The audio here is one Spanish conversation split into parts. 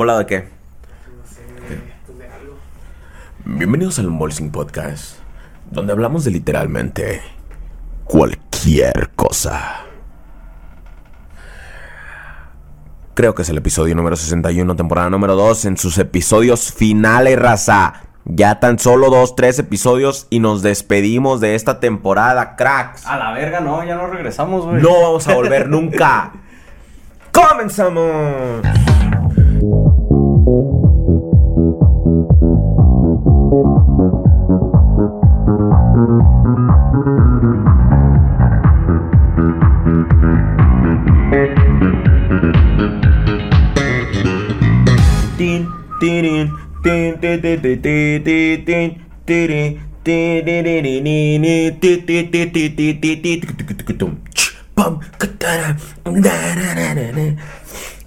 volado de qué? No sé, pues de algo. Bienvenidos al Unboxing Podcast, donde hablamos de literalmente cualquier cosa. Creo que es el episodio número 61, temporada número 2, en sus episodios finales, raza. Ya tan solo dos, tres episodios y nos despedimos de esta temporada, cracks. A la verga, no, ya no regresamos, güey. No vamos a volver nunca. ¡Comenzamos! Bum,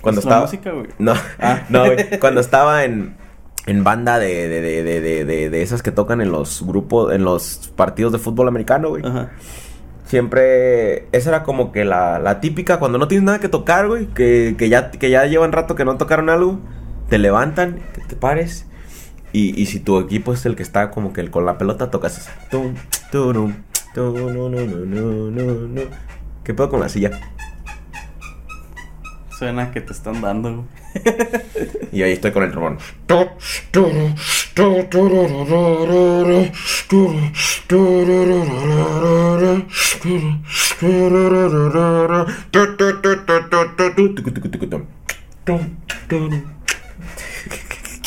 Cuando Es la estaba. música, güey. No, Ah. no, güey. Cuando estaba en, en banda de, de, de, de, de, esas que tocan en los grupos, en los partidos de fútbol americano, güey. Ajá. Siempre, esa era como que la, la típica, cuando no tienes nada que tocar, güey, que, que, ya, que ya llevan rato que no tocaron algo, te levantan, que te pares, y, y si tu equipo es el que está como que el- con la pelota, tocas esa. ¿Qué pedo con la silla? Suena que te están dando. Y ahí estoy con el trombón.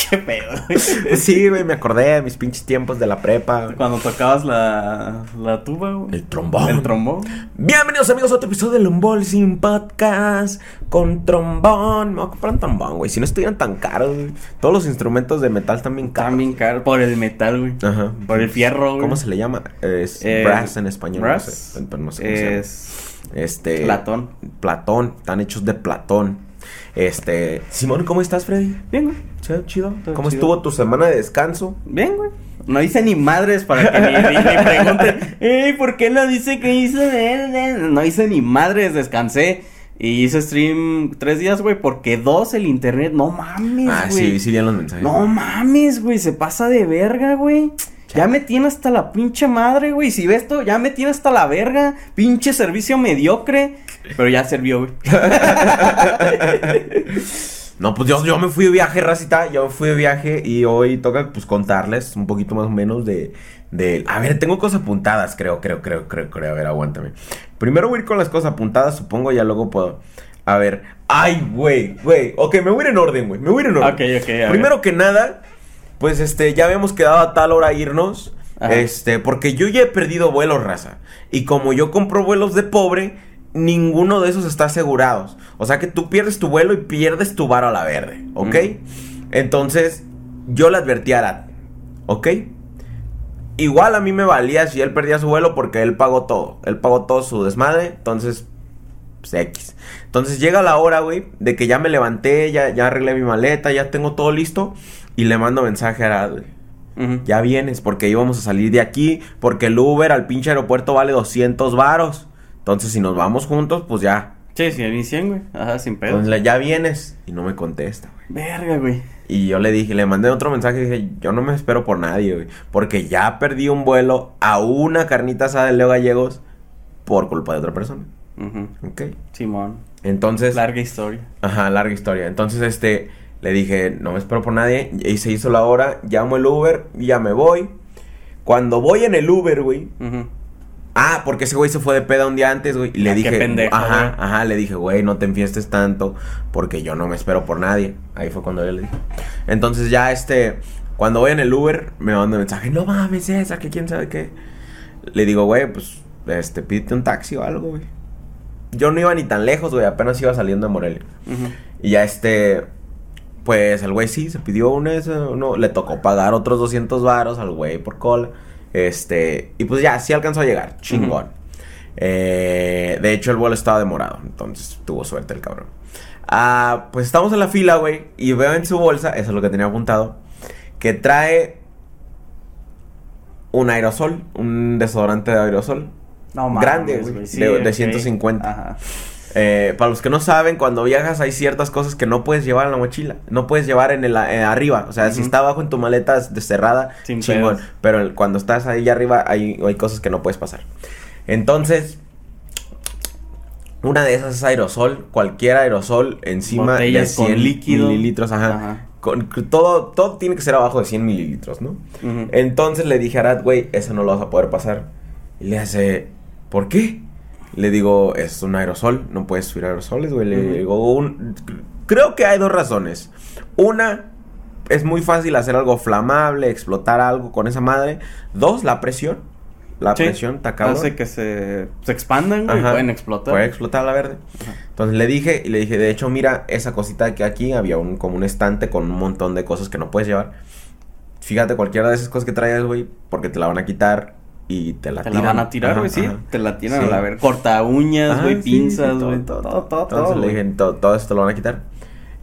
Qué pedo. Sí, güey, me acordé de mis pinches tiempos de la prepa. güey. Cuando tocabas la, la tuba, güey. El trombón. El trombón. Bienvenidos amigos a otro episodio del Unboxing Podcast con trombón. Me voy a comprar un trombón, güey. Si no estuvieran tan caros, güey. Todos los instrumentos de metal están bien caros. También caro. Por el metal, güey. Ajá. Por el fierro, güey. ¿Cómo se le llama? Es Eh, brass en español. brass No sé, pero no sé cómo se llama. Es. Este. Platón. Platón. Están hechos de Platón. Este. Simón, ¿cómo estás, Freddy? Bien, güey. ¿Sí, chido. ¿Cómo chido. estuvo tu semana de descanso? Bien, güey. No hice ni madres para que ni, ni- ni pregunten. Ey, ¿por qué no dice que hizo? No hice ni madres, descansé. Y hice stream tres días, güey, porque dos el internet. No mames, ah, güey. sí, sí, bien los mensajes. No mames, güey, se pasa de verga, güey. Ya me tiene hasta la pinche madre, güey. Si ves esto, ya me tiene hasta la verga. Pinche servicio mediocre. Pero ya sirvió, güey. No, pues yo, yo me fui de viaje, racita. Yo me fui de viaje y hoy toca, pues, contarles un poquito más o menos de. de a ver, tengo cosas apuntadas, creo, creo, creo, creo, creo. A ver, aguántame. Primero voy a ir con las cosas apuntadas, supongo, ya luego puedo. A ver. Ay, güey, güey. Ok, me voy a ir en orden, güey. Me voy a ir en orden. Ok, ok, Primero que nada, pues, este, ya habíamos quedado a tal hora irnos. Ajá. Este, porque yo ya he perdido vuelos, raza. Y como yo compro vuelos de pobre, ninguno de esos está asegurados. O sea que tú pierdes tu vuelo y pierdes tu varo a la verde, ¿ok? Entonces, yo le advertí a Arad, ¿ok? Igual a mí me valía si él perdía su vuelo porque él pagó todo. Él pagó todo su desmadre, entonces, pues X. Entonces llega la hora, güey, de que ya me levanté, ya, ya arreglé mi maleta, ya tengo todo listo. Y le mando mensaje a Arad, güey. Ya vienes, porque íbamos a salir de aquí, porque el Uber al pinche aeropuerto vale 200 varos. Entonces, si nos vamos juntos, pues ya. Sí, sí, a mí 100, güey. Ajá, sin pedo. Entonces, ya vienes. Y no me contesta, güey. Verga, güey. Y yo le dije, le mandé otro mensaje y dije, yo no me espero por nadie, güey. Porque ya perdí un vuelo a una carnita asada de Leo Gallegos por culpa de otra persona. Ujú. ¿Ok? Simón. Entonces... Larga historia. Ajá, larga historia. Entonces, este, le dije, no me espero por nadie. Y se hizo la hora, llamo el Uber y ya me voy. Cuando voy en el Uber, güey. Ah, porque ese güey se fue de peda un día antes, güey. Y le Ah, qué dije, pendejo, ajá, güey. ajá, le dije, güey, no te enfiestes tanto. Porque yo no me espero por nadie. Ahí fue cuando yo le dije. Entonces, ya este, cuando voy en el Uber, me manda un mensaje, no mames, esa, que quién sabe qué. Le digo, güey, pues, este, pídete un taxi o algo, güey. Yo no iba ni tan lejos, güey, apenas iba saliendo de Morelia. Y ya este, pues el güey sí, se pidió un eso, uno, le tocó pagar otros 200 varos al güey por cola. Este, y pues ya, sí alcanzó a llegar, chingón. Eh, de hecho, el vuelo estaba demorado, entonces tuvo suerte el cabrón. Ah, pues estamos en la fila, güey, y veo en su bolsa, eso es lo que tenía apuntado, que trae un aerosol, un desodorante de aerosol. No Grande, güey, Sí, de- de ok. 150. Ajá. Eh, para los que no saben, cuando viajas hay ciertas cosas que no puedes llevar en la mochila. No puedes llevar en el eh, arriba. O sea, si está abajo en tu maleta cerrada, Sin chingón. pedos. Pero el- cuando estás ahí arriba hay, hay cosas que no puedes pasar. Entonces, una de esas es aerosol. Cualquier aerosol encima Botellas de con 100 líquido. mililitros. Ajá. Ajá. Con, todo, todo tiene que ser abajo de 100 mililitros, ¿no? Entonces le dije a Arad, güey, eso no lo vas a poder pasar. Y le hace, ¿por qué? Le digo, es un aerosol, no puedes subir aerosoles, güey. Le digo, un- creo que hay dos razones. Una, es muy fácil hacer algo flamable, explotar algo con esa madre. Dos, la presión. La Sí, presión está cabrón. Hace que se, se expandan, Ajá. pueden explotar. Puede explotar la verde. Entonces le dije, y le dije, de hecho, mira, esa cosita que aquí había un, como un estante con un montón de cosas que no puedes llevar. Fíjate, cualquiera de esas cosas que traigas, güey, porque te la van a quitar y te la Te tiran. la van a tirar, güey, sí. Te la tiran Sí. a la ver. Corta uñas, güey, pinzas, sí, güey. Todo, todo, todo. Entonces le güey. dije, "To- todo esto lo van a quitar.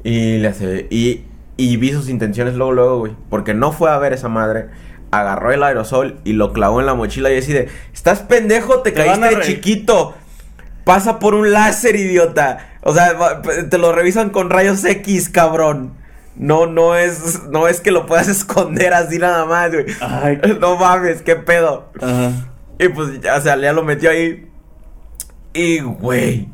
Y le hace, y, y vi sus intenciones luego, luego, güey. Porque no fue a ver esa madre. Agarró el aerosol y lo clavó en la mochila y así de, ¿estás pendejo? Te, Te caíste chiquito. Pasa por un láser, idiota. O sea, te lo revisan con rayos X, cabrón. No, no es, no es que lo puedas esconder así nada más, güey. Ay. No mames, qué pedo. Ajá. Y pues, ya, o sea, ya lo metió ahí. Y, güey,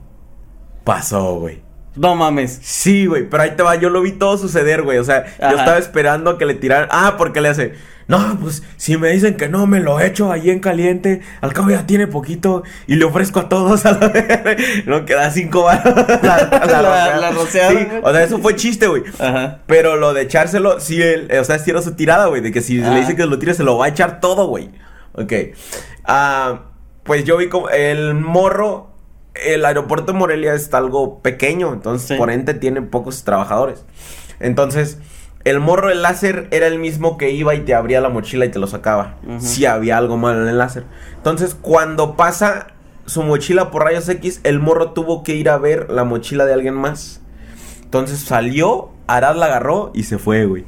pasó, güey. No mames. Sí, güey, pero ahí te va, yo lo vi todo suceder, güey. O sea, Ajá. yo estaba esperando a que le tiraran. Ah, porque le hace. No, pues si me dicen que no, me lo echo ahí en caliente. Al cabo ya tiene poquito y le ofrezco a todos a la No queda cinco baros. La, La- Sí, o sea, eso fue chiste, güey. Pero lo de echárselo, sí, él, o sea, sí era su tirada, güey. De que si Ah. le dice que lo tire, se lo va a echar todo, güey. Ok. Ah, pues yo vi como el morro. El aeropuerto de Morelia es algo pequeño, entonces Sí. por ende tiene pocos trabajadores. Entonces, el morro del láser era el mismo que iba y te abría la mochila y te lo sacaba. Si había algo malo en el láser. Entonces, cuando pasa su mochila por rayos X, el morro tuvo que ir a ver la mochila de alguien más. Entonces salió, Arad la agarró y se fue, güey.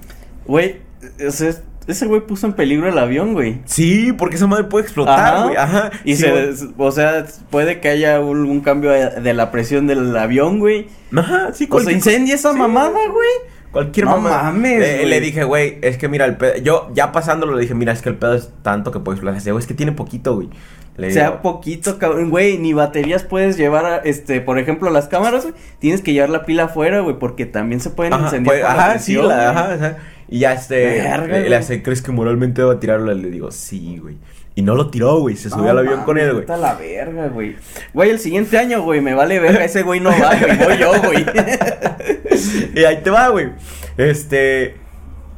Güey, ese, ese güey puso en peligro el avión, güey. Sí, porque esa madre puede explotar, güey. Ajá. Y Sí, se, güey. o sea, puede que haya un, un cambio de la presión del avión, güey. Ajá, sí, O se incendia esa sí. mamada, güey. Cualquier No mamá. mames, Le, le dije, güey, es que mira, el pedo. Yo ya pasándolo le dije, mira, es que el pedo es tanto que puede explotar. Dice, güey, es que tiene poquito, güey. Le sea poquito, cabrón. Güey, ni baterías puedes llevar, a, este, por ejemplo, las cámaras, güey. Tienes que llevar la pila afuera, güey, porque también se pueden Ajá, incendiar. pues, ajá, sí, la, ajá, ajá. Y ya este. Verga, le, le hace, ¿crees que moralmente debo tirarlo? Le digo, sí, güey. Y no lo tiró, güey. Se subió No al avión con él, güey. la verga, güey. Güey, el siguiente año, güey, me vale verga. Ese güey no va, güey. Voy yo, güey. y ahí te va, güey. Este.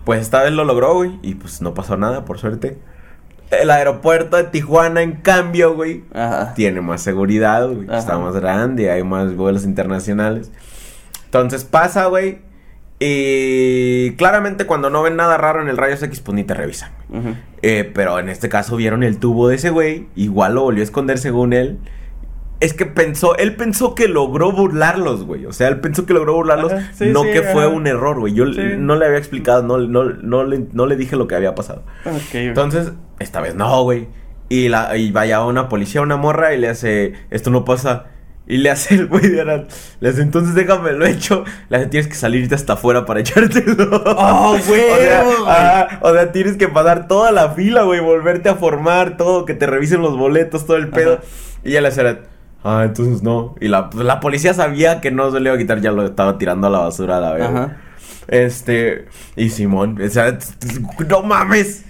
Pues esta vez lo logró, güey. Y pues no pasó nada, por suerte. El aeropuerto de Tijuana, en cambio, güey. Ajá. Tiene más seguridad, güey. Está más grande, hay más vuelos internacionales. Entonces pasa, güey. Y claramente cuando no ven nada raro en el rayos X, pues ni te revisan. Eh, pero en este caso vieron el tubo de ese güey. Igual lo volvió a esconder según él. Es que pensó, él pensó que logró burlarlos, güey. O sea, él pensó que logró burlarlos, Ajá, sí, no sí, que fue un error, güey. Yo Sí. no le había explicado, no, no, no, le, no le dije lo que había pasado. Entonces, esta vez no, güey. Y, la, y vaya una policía, una morra, y le hace, esto no pasa. Y le hace el güey de Arad. Le hace, entonces déjame lo hecho. Le hace, tienes que salirte hasta afuera para echártelo. ¡Oh, güey! O sea, ajá, o sea, tienes que pasar toda la fila, güey, volverte a formar, todo, que te revisen los boletos, todo el pedo. Ajá. Y ya le hace, ah, entonces no. Y la, la policía sabía que no se le iba a quitar, ya lo estaba tirando a la basura a la vez. Ajá. Este, y Simón, o sea, no mames.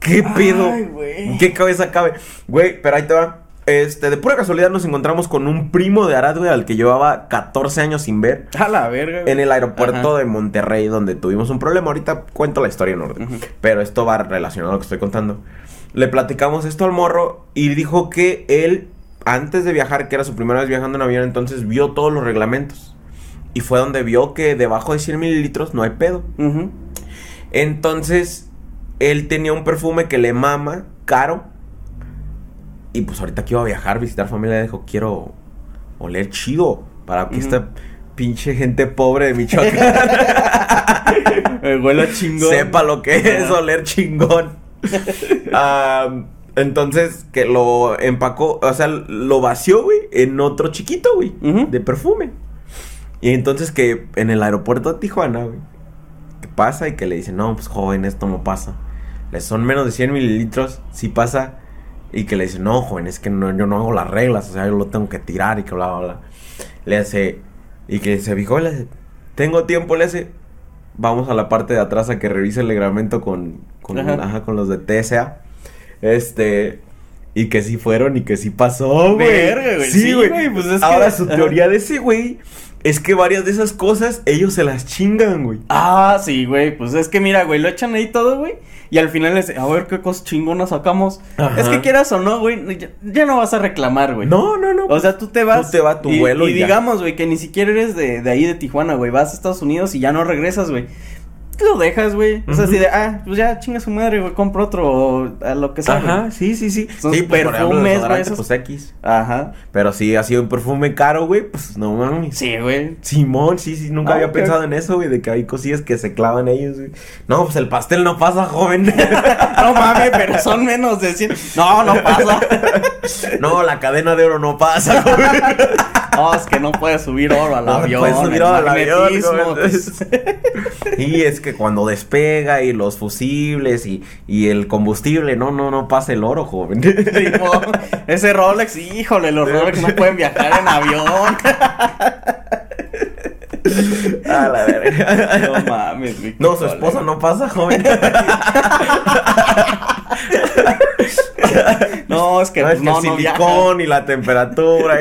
¿Qué pedo? Ay, güey. ¿En qué cabeza cabe? Güey, pero ahí te va. Este, de pura casualidad nos encontramos con un primo de Arad, güey, al que llevaba 14 años sin ver. A la verga. güey. En el aeropuerto Ajá. de Monterrey, donde tuvimos un problema. Ahorita cuento la historia en orden. Pero esto va relacionado a lo que estoy contando. Le platicamos esto al morro y dijo que él, antes de viajar, que era su primera vez viajando en avión, entonces vio todos los reglamentos. Y fue donde vio que debajo de 100 mililitros no hay pedo. Entonces, él tenía un perfume que le mama, caro. Y pues ahorita que iba a viajar, visitar familia, dijo, quiero oler chido. Para que esta pinche gente pobre de Michoacán El vuelo chingón. sepa lo que es oler chingón. Entonces, que lo empacó, o sea, lo vació, güey, en otro chiquito, güey, de perfume. Y entonces que en el aeropuerto de Tijuana, güey, que pasa y que le dicen, no, pues joven, esto no pasa. Le son menos de 100 mililitros, sí pasa. Y que le dicen, no, joven, es que no, yo no hago las reglas, o sea, yo lo tengo que tirar y que bla, bla, bla. Le hace, y que se fijó, le hace, tengo tiempo, le hace, vamos a la parte de atrás a que revise el reglamento con, con, Ajá. ajá, con los de TSA. Este, y que sí fueron y que sí pasó, güey. Güey. Sí, güey, pues es que- Ahora su teoría de ese güey es que varias de esas cosas ellos se las chingan, güey. Ah, sí, güey. Pues es que mira, güey, lo echan ahí todo, güey. Y al final es, a ver qué cosas chingonas sacamos. Ajá. Es que quieras o no, güey, ya, ya no vas a reclamar, güey. No, no, no. O sea, tú te vas. Tú te vas a tu y, vuelo Y, y digamos, güey, que ni siquiera eres de, de ahí de Tijuana, güey. Vas a Estados Unidos y ya no regresas, güey. Lo dejas, güey. O sea, así de, ah, pues ya chinga su madre, güey. Compro otro o a lo que sea. Ajá, sí, sí, sí. Son sí, pues, perfumes, güey, esos- pues X. Ajá. Pero si ha sido un perfume caro, güey, pues no mames. Sí, güey. Simón, sí, sí, nunca Ah, había pensado en eso, güey, de que hay cosillas que se clavan ellos, güey. No, pues el pastel no pasa, joven. No mames, pero son menos de 100. No, no pasa. no, la cadena de oro no pasa, joven. No, es que no puedes subir oro al No avión. puedes subir oro al avión, pues. Y es que cuando despega y los fusibles y, y el combustible, no, no, no pasa el oro, joven. Ese Rolex, híjole, los Rolex no pueden viajar en avión. A la verga. No mames, güey. No, su esposa no pasa, joven. No, es que No, es que el no viaja. silicón y la temperatura.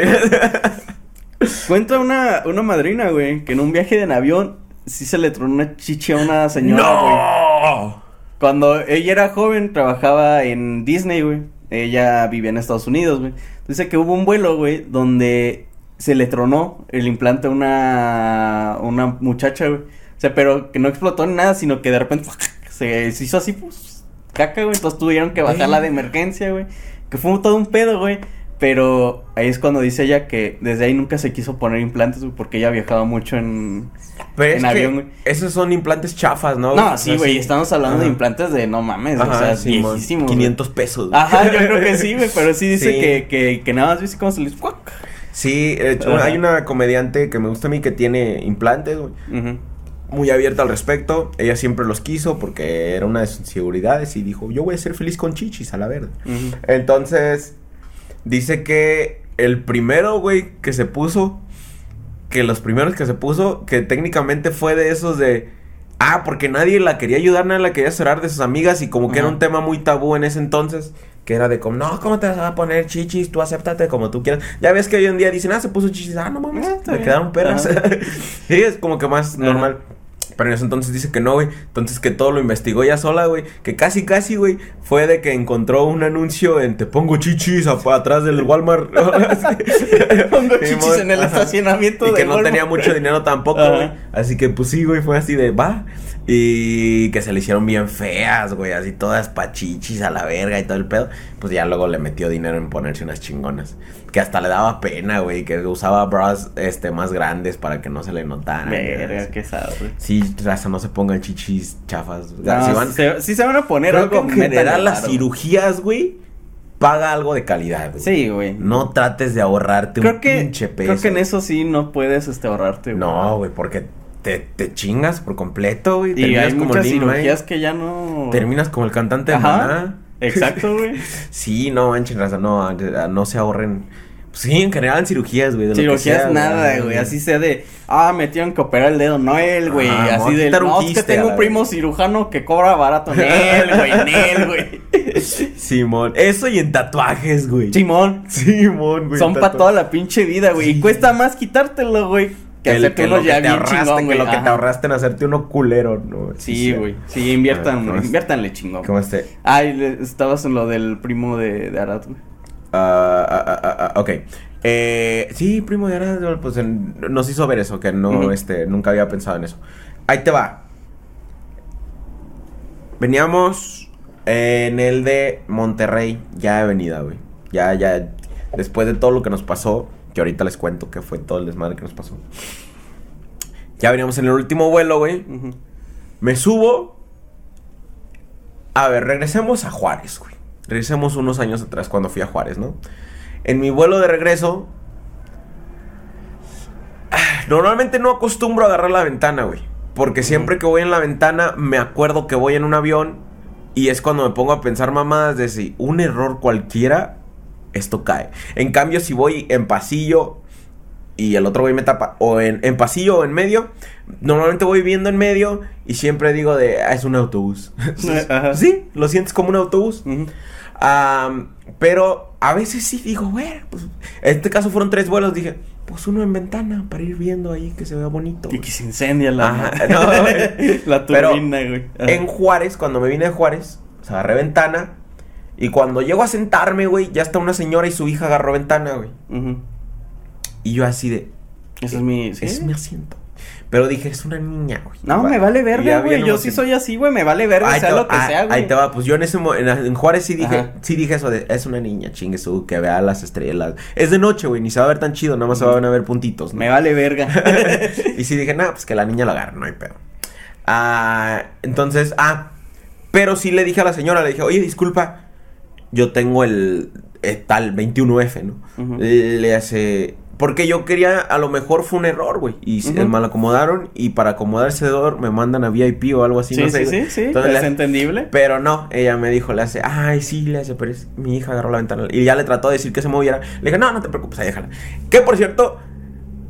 Cuenta una, una madrina, güey, que en un viaje en avión sí se le tronó una chichi a una señora, güey. ¡No! Cuando ella era joven, trabajaba en Disney, güey. Ella vivía en Estados Unidos, güey. Dice que hubo un vuelo, güey, donde se le tronó el implante a una, una muchacha, güey. O sea, pero que no explotó nada, sino que de repente se, se hizo así, pues, caca, güey. Entonces tuvieron que bajarla de emergencia, güey. Que fue todo un pedo, güey. Pero ahí es cuando dice ella que desde ahí nunca se quiso poner implantes, güey, porque ella viajaba mucho en... Pero En avión, güey. esos son implantes chafas, ¿no? No, O sí, sea, güey, estamos hablando de implantes de no mames, o Ajá, sea, Simón, viejísimos. güey. 500 pesos. güey. Ajá, yo creo que sí, güey, pero sí dice Sí. Que, que, que nada más viste cómo se les... ¡cuac! Sí, hecho, Ajá. hay una comediante que me gusta a mí que tiene implantes, güey. Ujú. Muy abierta al respecto. Ella siempre los quiso porque era una de sus inseguridades y dijo, yo voy a ser feliz con chichis a la verde. Entonces, dice que el primero, güey, que se puso, que los primeros que se puso, que técnicamente fue de esos de... Ah, porque nadie la quería ayudar, nadie la quería cerrar de sus amigas y como que era un tema muy tabú en ese entonces. Que era de como, no, ¿cómo te vas a poner chichis? Tú acéptate como tú quieras. Ya ves que hoy en día dicen, ah, se puso chichis. Ah, no mames, Ah, me bien. quedaron perras. Sí, es como que más Ajá. normal. Pero en ese entonces dice que no, güey. Entonces que todo lo investigó ella sola, güey. Que casi, casi, güey, fue de que encontró un anuncio en Te pongo chichis atrás del Walmart. Pongo chichis en el estacionamiento Y que no Walmart. tenía mucho dinero tampoco, güey. Así que, pues sí, güey, fue así de, va. Y que se le hicieron bien feas, güey. Así todas pachichis a la verga y todo el pedo. Pues ya luego le metió dinero en ponerse unas chingonas. Que hasta le daba pena, güey. Que usaba bras este, más grandes para que no se le notaran. Verga, qué sad, güey. Sí, raza, no se pongan chichis chafas. No, Si van- sí se, sí se van a poner creo que algo en general las cirugías, güey, paga algo de calidad, güey. Sí, güey. No trates de ahorrarte creo un que, pinche peso. creo que en eso sí no puedes, este, ahorrarte, güey. No, güey, porque te, te chingas por completo, güey. Y hay como muchas Lin cirugías que ya no... Terminas como el cantante de Ajá. Maná. Exacto, güey. Sí, no manchen, raza, no, no se ahorren. Pues sí, en general en cirugías, güey. de Cirugías sea, nada, güey. Así sea de, ah, me tienen que operar el dedo. No él, güey. Ah, así de, no, es que tengo un primo verga". cirujano que cobra barato. Nel, güey, Nel, güey. Simón. Eso y en tatuajes, güey. Simón. Simón, güey. Son en para toda la pinche vida, güey. Sí. Y cuesta más quitártelo, güey. Que, el- hacerte que uno lo que te ahorraste, chingón, que lo que te ahorraste en hacerte uno culero, ¿no? Sí, güey. Sí, inviertan, Ah, ¿cómo es? inviértanle chingón. ¿Cómo este? Ay, le- estabas en lo del primo de, de Arad, güey. Ah, ah, ah, ah, ah, ok. Eh, sí, primo de Arad, pues en- nos hizo ver eso, que no, este, nunca había pensado en eso. Ahí te va. Veníamos en el de Monterrey, ya de venida, güey. Ya, ya, después de todo lo que nos pasó, que ahorita les cuento que fue todo el desmadre que nos pasó. Ya veníamos en el último vuelo, güey. Me subo. A ver, regresemos a Juárez, güey. regresemos unos años atrás cuando fui a Juárez, ¿no? En mi vuelo de regreso, normalmente no acostumbro a agarrar la ventana, güey. Porque siempre que voy en la ventana me acuerdo que voy en un avión y es cuando me pongo a pensar mamadas de si un error cualquiera, esto cae. En cambio, si voy en pasillo y el otro güey me tapa, o en, en pasillo o en medio, normalmente voy viendo en medio y siempre digo de, ah, es un autobús. Ajá. sí, lo sientes como un autobús. Pero a veces sí digo, güey, pues, en este caso fueron tres vuelos, dije, pues uno en ventana para ir viendo ahí que se vea bonito. Y que se incendia la, Ajá, no, güey. la turbina, güey. Ajá. En Juárez, cuando me vine de Juárez, o sea, agarré ventana. Y cuando llego a sentarme, güey, ya está una señora y su hija agarró ventana, güey. Y yo así de, Ese es mi... ¿sí? es mi asiento. Pero dije, es una niña, güey. No, me vale verga, güey. Yo sí soy así, güey. Me vale verga, sea lo que ah, sea, güey. Ahí te va, pues yo en ese en, en Juárez sí dije, Ajá. sí dije eso de, es una niña, chingue su, que vea las estrellas. Es de noche, güey, ni se va a ver tan chido, nada más se van a ver puntitos, ¿no? Me vale verga. y sí dije, nada, pues que la niña lo agarre, no hay pedo. Ah, entonces, ah, pero sí le dije a la señora, le dije, oye, disculpa, yo tengo el tal 21F, ¿no? Le hace... Porque yo quería, a lo mejor fue un error, güey. Y Ujú. mal acomodaron. Y para acomodar ese error me mandan a VIP o algo así. sí, no sé, sí, sí, sí. Entonces, es le- entendible. pero no, ella me dijo, le hace, ay, sí, le hace, pero es, mi hija agarró la ventana. Y ya le trató de decir que se moviera. Le dije, no, no te preocupes, ahí déjala. Que por cierto,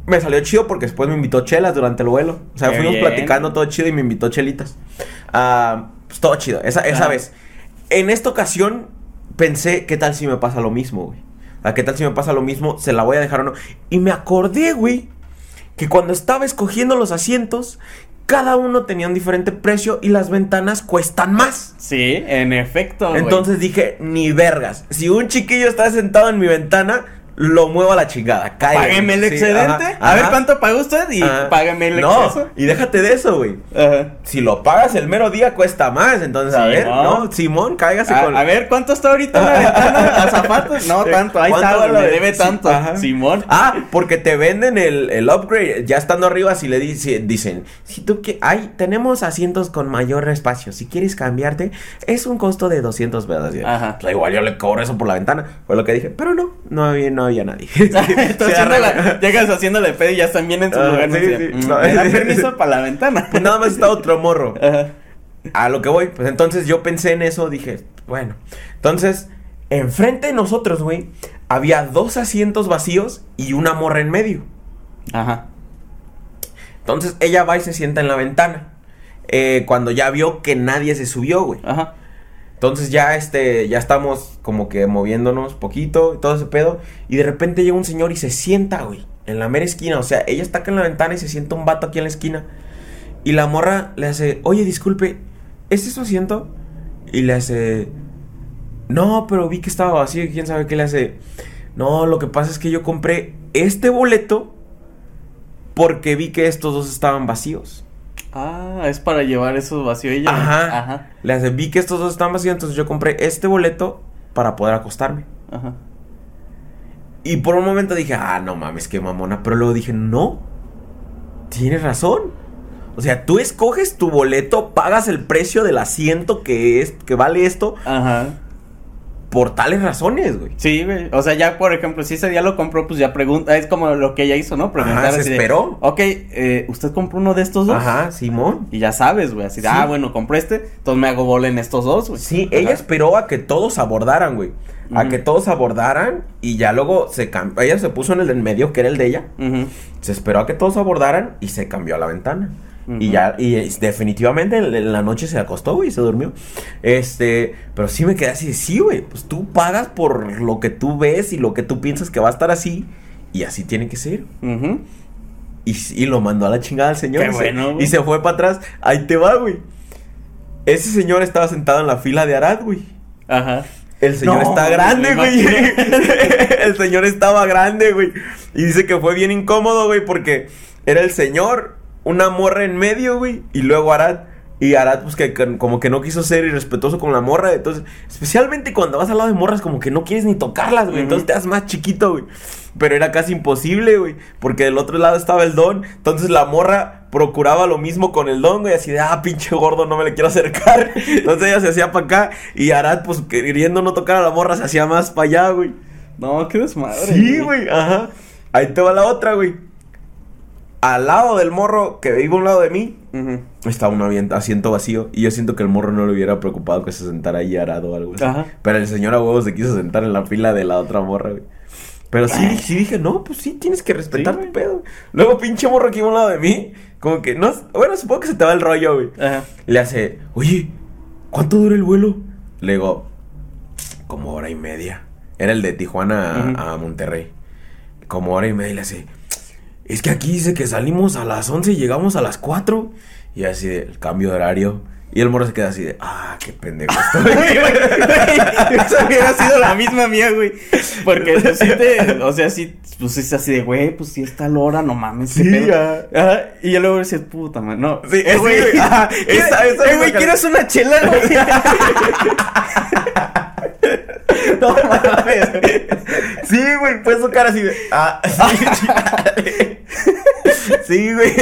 me salió chido porque después me invitó chelas durante el vuelo. O sea, Qué fuimos bien. platicando todo chido y me invitó chelitas. Ah, pues todo chido, esa, esa vez. En esta ocasión pensé, ¿qué tal si me pasa lo mismo, güey? ¿A qué tal si me pasa lo mismo? ¿Se la voy a dejar o no? Y me acordé, güey, que cuando estaba escogiendo los asientos, cada uno tenía un diferente precio y las ventanas cuestan más. Sí, en efecto, güey. Entonces dije, ni vergas. Si un chiquillo está sentado en mi ventana, lo muevo a la chingada. Cállate. Págueme el Sí, excedente. ajá, a ver cuánto pagó usted y ajá. págame el no, exceso. y déjate de eso, güey. Si lo pagas el mero día, cuesta más. Entonces, a ver. ¿no? Simón, cáigase A, con. a ver, ¿cuánto está ahorita la ventana? ¿A zapatos? No, tanto. Ahí ¿Cuánto está, me debe Sí, tanto. ajá. Simón. Ah, porque te venden el, el upgrade. Ya estando arriba, si le dice- dicen, si tú que hay, tenemos asientos con mayor espacio. Si quieres cambiarte, es un costo de 200 pesos. Ajá. Pues, igual yo le cobro eso por la ventana. Fue lo que dije. Pero no, no había, no había nadie. Haciendo la- arregla. llegas haciéndole pedo y ya están bien en su Ah, lugar. mm, No. ¿Me da permiso para la ventana? Pues nada más está otro morro. Ajá. A lo que voy, pues entonces yo pensé en eso, dije, bueno. Entonces, enfrente de nosotros, güey, había dos asientos vacíos y una morra en medio. Ajá. Entonces ella va y se sienta en la ventana. eh, cuando ya vio que nadie se subió, güey. Ajá. Entonces ya este, ya estamos como que moviéndonos poquito todo ese pedo. Y de repente llega un señor y se sienta, güey, en la mera esquina. O sea, ella está acá en la ventana y se sienta un vato aquí en la esquina. Y la morra le hace, oye, disculpe, ¿este es su asiento? Y le hace, no, pero vi que estaba vacío y quién sabe qué le hace. No, lo que pasa es que yo compré este boleto porque vi que estos dos estaban vacíos. Ah, es para llevar esos vacíos ella. Ajá. Ajá. Le hace, vi que estos dos estaban vacíos, entonces yo compré este boleto para poder acostarme. Ajá. Y por un momento dije, ah, no mames, qué mamona. Pero luego dije, no, tienes razón. O sea, tú escoges tu boleto, pagas el precio del asiento que, es, que vale esto Ajá. Por tales razones, güey. Sí, güey. O sea, ya, por ejemplo, si ese día lo compró, pues ya pregunta. Es como lo que ella hizo, ¿no? Preguntar Ajá, se así de, esperó. ok, eh, ¿usted compró uno de estos dos? Ajá, Simón. Y ya sabes, güey. Así de, Sí. ah, bueno, compré este, entonces me hago bola en estos dos, güey. Sí, Ajá. ella esperó a que todos abordaran, güey. A que todos abordaran y ya luego se cambió. Ella se puso en el del medio, que era el de ella. Ujú. Se esperó a que todos abordaran y se cambió a la ventana. Y ya, y es- definitivamente en, en la noche se acostó, güey, y se durmió. Este, pero sí me quedé así sí, güey, pues tú pagas por lo que tú ves y lo que tú piensas que va a estar así, y así tiene que ser. Y, y lo mandó a la chingada al señor. Qué y se- bueno, güey. Y se fue para atrás. Ahí te va, güey. Ese señor estaba sentado en la fila de Arad, güey. Ajá. El señor No, está grande, güey. el señor estaba grande, güey. Y dice que fue bien incómodo, güey, porque era el señor, una morra en medio, güey, y luego Arad. Y Arad, pues que, como que no quiso ser irrespetuoso con la morra. Entonces, especialmente cuando vas al lado de morras, como que no quieres ni tocarlas, güey. Entonces te das más chiquito, güey. Pero era casi imposible, güey. Porque del otro lado estaba el don. Entonces la morra procuraba lo mismo con el don, güey. Así de, ah, pinche gordo, no me le quiero acercar. Entonces ella se hacía para acá. Y Arad, pues queriendo no tocar a la morra, se hacía más para allá, güey. No, qué desmadre. Sí, güey, ajá. Ahí te va la otra, güey. Al lado del morro que iba a un lado de mí, estaba un asiento vacío. Y yo siento que el morro no le hubiera preocupado que se sentara ahí arado o algo así. Ajá. Pero el señor a huevos se quiso sentar en la fila de la otra morra, güey. Pero sí, sí dije, no, pues sí, tienes que respetar Sí, tu pedo. Luego, pinche morro que iba a un lado de mí, como que no. Bueno, supongo que se te va el rollo, güey. Ajá. Le hace, oye, ¿cuánto dura el vuelo? Le digo, como hora y media. Era el de Tijuana a, Monterrey. Como hora y media y le hace, es que aquí dice que salimos a las 11 y llegamos a las 4. Y así de, el cambio de horario. Y el morro se queda así de, ah, qué pendejo estoy. Esa hubiera sido la misma mía, güey. Porque pues, sí te, o sea, sí, pues es así de, güey, pues sí está la hora, no mames. Sí, pedo. ya. Ajá, y yo luego decía, puta, man, no. Sí, sí, güey, ajá, ¿quieres- esa- esa eh, güey. ¿quieres una chela, güey? no mames. sí, güey, fue su cara así de, ah, sí, sí, güey.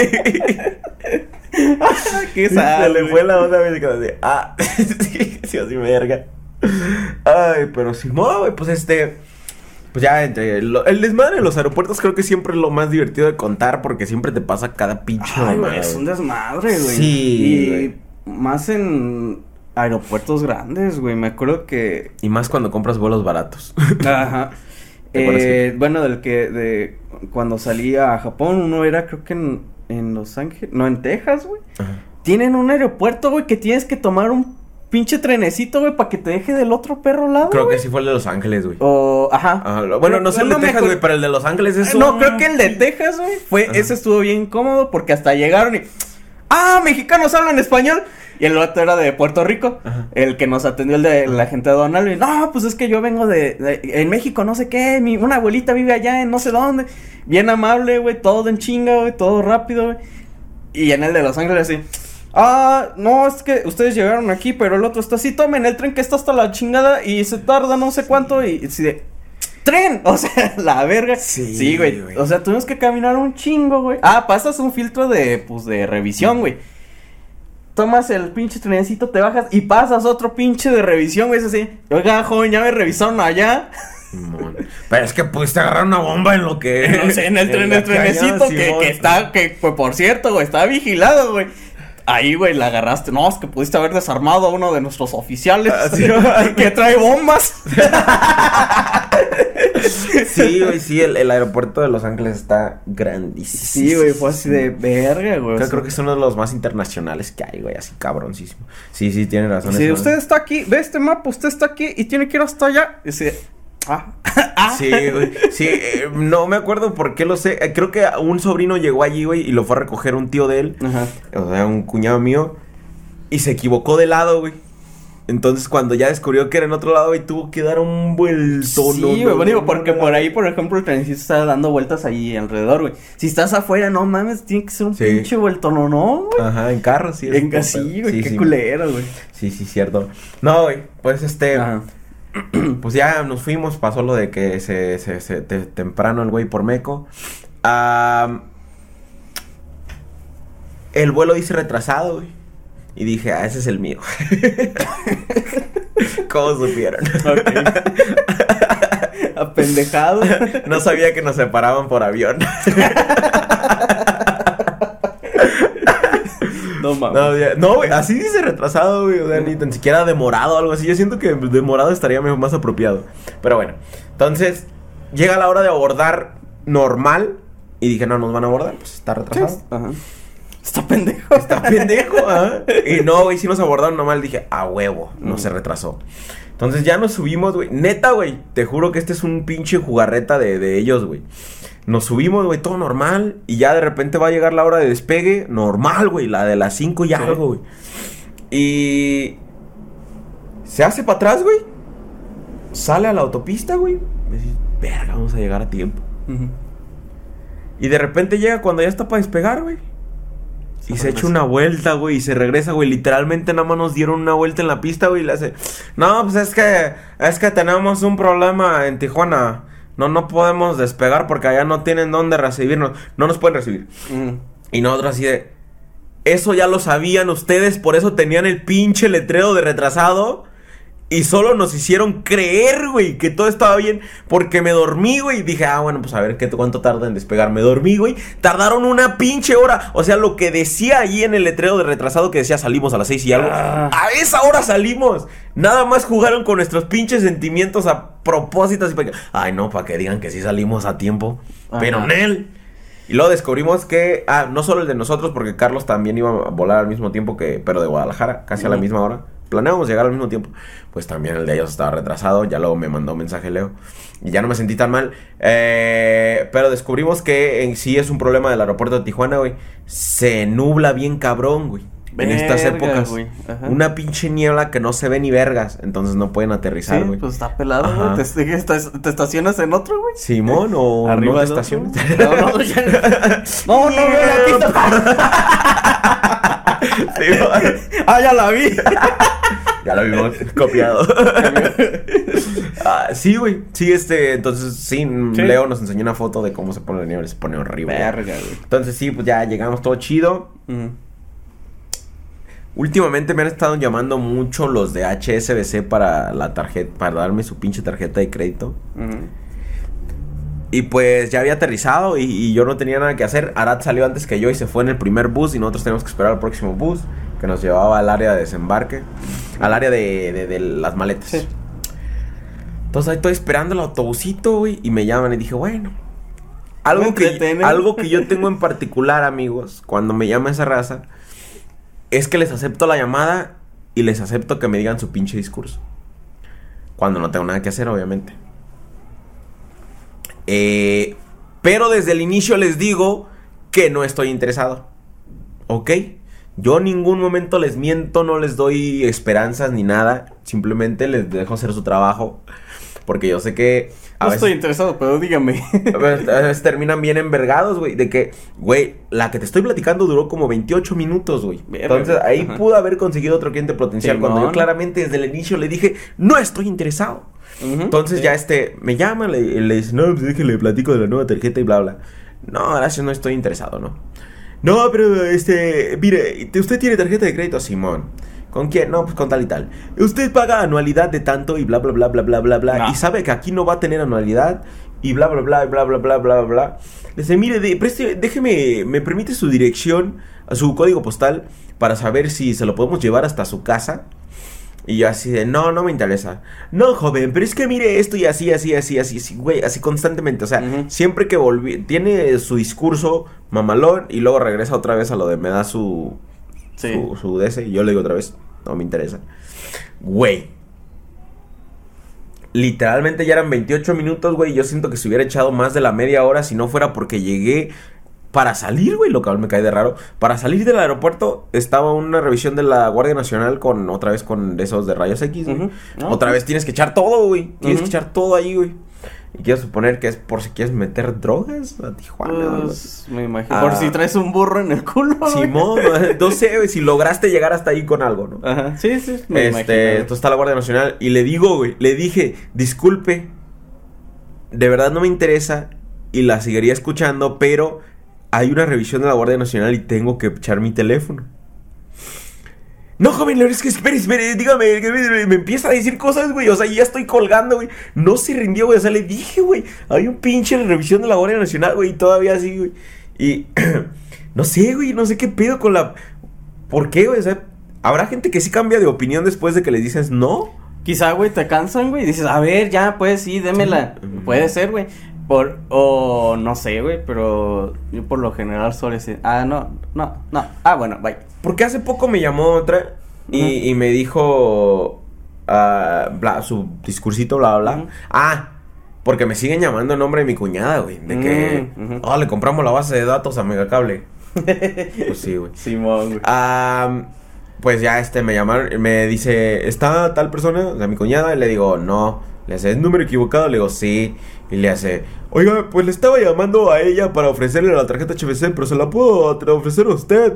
Qué se sal, le fue la onda, se quedó así, ah, sí, sí, así verga. Ay, pero si no, güey, pues este, pues ya entre lo- el desmadre de los aeropuertos creo que siempre es lo más divertido de contar porque siempre te pasa cada pinche Ay, güey, es un desmadre, güey. Sí, Y güey. más en aeropuertos grandes, güey. Me acuerdo que Y más cuando compras vuelos baratos. Ajá. ¿Te acuerdas Eh, bueno, del que de cuando salí a Japón, uno era creo que en, en Los Ángeles, no, en Texas, güey. Ajá. Tienen un aeropuerto, güey, que tienes que tomar un pinche trenecito, güey, para que te deje del otro perro lado. Creo que sí fue el de Los Ángeles, güey. O, ajá. Ajá, lo- bueno, no sé el de me Texas, güey, pero el de Los Ángeles es No, un- creo que el de Texas, güey, fue, Ajá. ese estuvo bien cómodo porque hasta llegaron y, ah, mexicanos hablan español. Y el otro era de Puerto Rico, Ajá. el que nos atendió el de la gente de Donald. Y, no, pues es que yo vengo de, de- en México, no sé qué, mi, una abuelita vive allá en no sé dónde. Bien amable, güey, todo en chinga, güey, todo rápido, güey. Y en el de Los Ángeles así, ah, no, es que ustedes llegaron aquí, pero el otro está así, tomen el tren que está hasta la chingada y se tarda no sé cuánto y así de... ¡Tren! O sea, la verga. Sí, Sí, güey. güey. O sea, tuvimos que caminar un chingo, güey. Ah, pasas un filtro de, pues, de revisión, güey. Tomas el pinche trenecito, te bajas y pasas otro pinche de revisión, güey. Es así. Oiga, joven, ya me revisaron allá. Pero es que pudiste agarrar una bomba en lo que. No sé, en el tren, el trenecito que, está, que, pues, por cierto, güey, está vigilado, güey. Ahí, güey, la agarraste. No, es que pudiste haber desarmado a uno de nuestros oficiales Ah, sí. que trae bombas. Sí, güey, sí, el, el aeropuerto de Los Ángeles está grandísimo. Sí, güey, fue así de verga, güey. Creo, creo que es uno de los más internacionales que hay, güey, así cabroncísimo. Sí, sí, tiene razón. Si ese usted está aquí, ve este mapa, usted está aquí y tiene que ir hasta allá. Y así, ah, ah. Sí, güey. Sí, eh, no me acuerdo por qué lo sé. Eh, Creo que un sobrino llegó allí, güey, y lo fue a recoger un tío de él. Ajá. O sea, un cuñado mío. Y se equivocó de lado, güey. Entonces, cuando ya descubrió que era en otro lado, güey, tuvo que dar un vuelto. Sí, no, güey, no, bueno, no, porque por ahí, por ejemplo, el trencito está dando vueltas ahí alrededor, güey. Si estás afuera, no mames, tiene que ser un Sí. pinche vuelto, no, no, güey. Ajá, en carro, sí. En así, güey, Sí, qué culero, güey. Sí, sí, cierto. No, güey, pues este. Ajá. Pues ya nos fuimos, pasó lo de que se, se, se- te- temprano el güey por Meco. El vuelo dice retrasado, güey. Y dije, ah, ese es el mío. ¿Cómo supieron? Apendejado. no sabía que nos separaban por avión. no mames. No, güey, así dice retrasado, güey. O sea, ni tan siquiera demorado o algo así. Yo siento que demorado estaría más apropiado. Pero bueno, entonces llega la hora de abordar normal. Y dije, no, nos van a abordar, pues está retrasado. Ajá. Está pendejo. Está pendejo, ¿ah? Y no, güey, si nos abordaron normal. Dije, a huevo, no Mm. se retrasó. Entonces ya nos subimos, güey. Neta, güey, te juro que este es un pinche jugarreta de, de ellos, güey. Nos subimos, güey, todo normal. Y ya de repente va a llegar la hora de despegue. Normal, güey, la de las 5 y Sí. algo, güey. Y. Se hace para atrás, güey. Sale a la autopista, güey. Me dice, verga, vamos a llegar a tiempo. Y de repente llega cuando ya está para despegar, güey. Y se echa una vuelta, güey, y se regresa, güey. Literalmente nada más nos dieron una vuelta en la pista, güey, y le hace... No, pues es que... Es que tenemos un problema en Tijuana. No, no podemos despegar porque allá no tienen dónde recibirnos. No nos pueden recibir. Mm. Y nosotros así de... Eso ya lo sabían ustedes, por eso tenían el pinche letrero de retrasado. Y solo nos hicieron creer, güey, que todo estaba bien. Porque me dormí, güey. Y dije, ah, bueno, pues a ver qué cuánto tarda en despegar. Me dormí, güey. Tardaron una pinche hora. O sea, lo que decía ahí en el letrero de retrasado que decía salimos a las seis y algo. Ah. A esa hora salimos. Nada más jugaron con nuestros pinches sentimientos a propósito. Así para que, ay, no, para que digan que sí salimos a tiempo. Ajá. Pero Nel. Y luego descubrimos que, ah, no solo el de nosotros, porque Carlos también iba a volar al mismo tiempo que, pero de Guadalajara, casi a la misma hora. Planeábamos llegar al mismo tiempo. Pues también el de ellos estaba retrasado. Ya luego me mandó un mensaje Leo. Y ya no me sentí tan mal. Eh, pero descubrimos que en sí es un problema del aeropuerto de Tijuana, güey. Se nubla bien cabrón, güey. En estas épocas. güey. Una pinche niebla que no se ve ni vergas. Entonces no pueden aterrizar, Sí, güey. pues está pelado, güey. Te, te- te estacionas en otro, güey. Simón o Arriba no otro. estaciones. No, no, ya- no, no, veo la pista. ah, ya la vi. Ya lo vimos copiado. Ah, sí, güey. Sí, este, entonces sí, Sí. Leo nos enseñó una foto de cómo se pone la nieve, se pone horrible. Verga, güey. Entonces sí, pues ya llegamos todo chido. Últimamente me han estado llamando mucho los de HSBC para la tarjeta, para darme su pinche tarjeta de crédito. Ujú. Y pues ya había aterrizado y, y yo no tenía nada que hacer. Arad salió antes que yo y se fue en el primer bus y nosotros tenemos que esperar al próximo bus que nos llevaba al área de desembarque, al área de, de- de las maletas. Sí. Entonces ahí estoy esperando el autobusito, güey, y me llaman y dije, bueno. Algo que, algo que yo tengo en particular, amigos, cuando me llama esa raza, es que les acepto la llamada y les acepto que me digan su pinche discurso. Cuando no tengo nada que hacer, obviamente. Eh, pero desde el inicio les digo que no estoy interesado. ¿Ok? Yo en ningún momento les miento, no les doy esperanzas ni nada. Simplemente les dejo hacer su trabajo. Porque yo sé que a No veces, estoy interesado, pero dígame. a veces- terminan bien envergados, güey. De que, güey, la que te estoy platicando duró como 28 minutos, güey. Entonces ahí Ajá. pudo haber conseguido otro cliente potencial. Cuando yo claramente desde el inicio le dije, no estoy interesado. Ujú. Entonces Sí. ya este, me llama, le, le dice, no, pues déjale, platico de la nueva tarjeta y bla, bla. No, gracias, no estoy interesado, ¿no? No, pero este, mire, ¿usted tiene tarjeta de crédito? Simón. ¿Con quién? No, pues con tal y tal. Usted paga anualidad de tanto y bla, bla, bla, bla, bla, bla, bla. No. Y sabe que aquí no va a tener anualidad y bla, bla, bla, bla, bla, bla, bla, bla. Le dice, mire, de- preste, déjeme, me permite su dirección, su código postal para saber si se lo podemos llevar hasta su casa. Y yo así de, no, no me interesa. No, joven, pero es que mire esto y así, así, así, así, así, güey, así constantemente. O sea, siempre que volví, tiene su discurso mamalón y luego regresa otra vez a lo de me da su, Sí. su, su DS y yo le digo otra vez, no me interesa. Güey. Literalmente ya eran 28 minutos, güey. Yo siento que se hubiera echado más de la media hora si no fuera porque llegué para salir, güey. Lo que me cae de raro. Para salir del aeropuerto estaba una revisión de la Guardia Nacional con otra vez con esos de rayos X, güey. Ah, Otra vez tienes que echar todo, güey. Tienes que echar todo ahí, güey. Y quiero suponer que es por si quieres meter drogas a Tijuana. Pues, me imagino. Ah. Por si traes un burro en el culo. güey. Simón, no sé, güey, si lograste llegar hasta ahí con algo, ¿no? Ajá. Sí, sí. Me Este, imagino. entonces está la Guardia Nacional y le digo, güey, le dije, disculpe, de verdad no me interesa y la seguiría escuchando, pero hay una revisión de la Guardia Nacional y tengo que echar mi teléfono. No, joven, es que espere, espere, dígame, que me, me empieza a decir cosas, güey, o sea, ya estoy colgando, güey. No se rindió, güey, o sea, le dije, güey, hay un pinche revisión de la Guardia Nacional, güey, y todavía así, güey. Y no sé, güey, no sé qué pedo con la... ¿Por qué, güey? O sea, ¿habrá gente que sí cambia de opinión después de que les dices no? Quizá, güey, te cansan, güey. Dices, a ver, ya, pues sí, démela. Sí. Puede ser, güey. Por, o no sé, güey, pero yo por lo general suelo decir, ah, no, no, no. Ah, bueno, bye. Porque hace poco me llamó otra y, me dijo ah, bla, su discursito, bla, bla. Ah, porque me siguen llamando en nombre de mi cuñada, güey. De que, Mm, ujú. oh, le compramos la base de datos a Megacable. pues sí, güey. Simón, güey. Ah, pues ya este me llamaron, me dice, ¿está tal persona? O sea, mi cuñada, y le digo, no, Le hace, ¿es número equivocado? Le digo, sí. Y le hace, oiga, pues le estaba llamando a ella para ofrecerle la tarjeta HBC, pero se la puedo ofrecer a usted.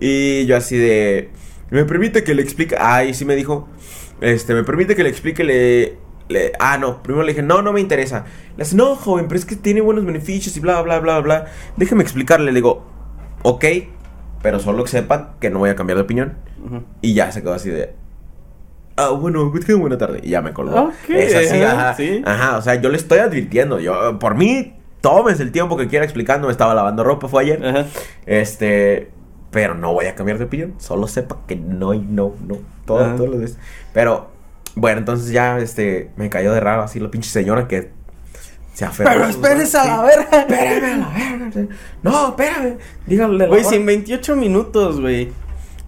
Y yo así de, ¿me permite que le explique? Ay, sí me dijo, este, ¿me permite que le explique? Le, le- ah, no, primero le dije, no, no me interesa. Le hace, no, joven, pero es que tiene buenos beneficios y bla, bla, bla, bla. Déjeme explicarle. Le digo, ok, pero solo que sepa que no voy a cambiar de opinión. Y ya se quedó así de. Ah, bueno, que buena tarde. Y ya me colgó. Ok, es así, ajá, sí. Ajá, o sea, yo le estoy advirtiendo. Yo, por mí, tómese el tiempo que quiera explicando. Me estaba lavando ropa, fue ayer. Ajá. Este. Pero no voy a cambiar de opinión. Solo sepa que no y no, no. Todo, todo lo de Pero, bueno, entonces ya, este. Me cayó de raro así la pinche señora que. Se aferró. Pero espérese a la verga. Espérame a la verga. No, espérame. Dígale. Güey, hora. si en 28 minutos, güey.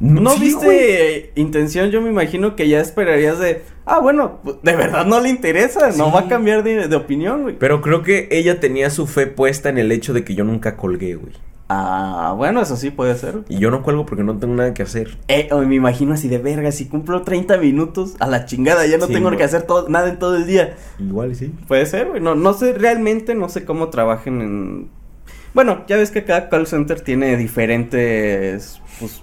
¿No Sí, viste güey. intención? Yo me imagino que ya esperarías de. Ah, bueno, pues, de verdad no le interesa. No va a cambiar de, de opinión, güey. Pero creo que ella tenía su fe puesta en el hecho de que yo nunca colgué, güey. Ah, bueno, eso sí puede ser. Y yo no cuelgo porque no tengo nada que hacer. Eh, o me imagino así de verga, si cumplo 30 minutos, a la chingada, ya no Sí, tengo güey. que hacer todo, nada en todo el día. Igual sí. Puede ser, güey. No, no sé, realmente no sé cómo trabajen en... Bueno, ya ves que cada call center tiene diferentes, pues,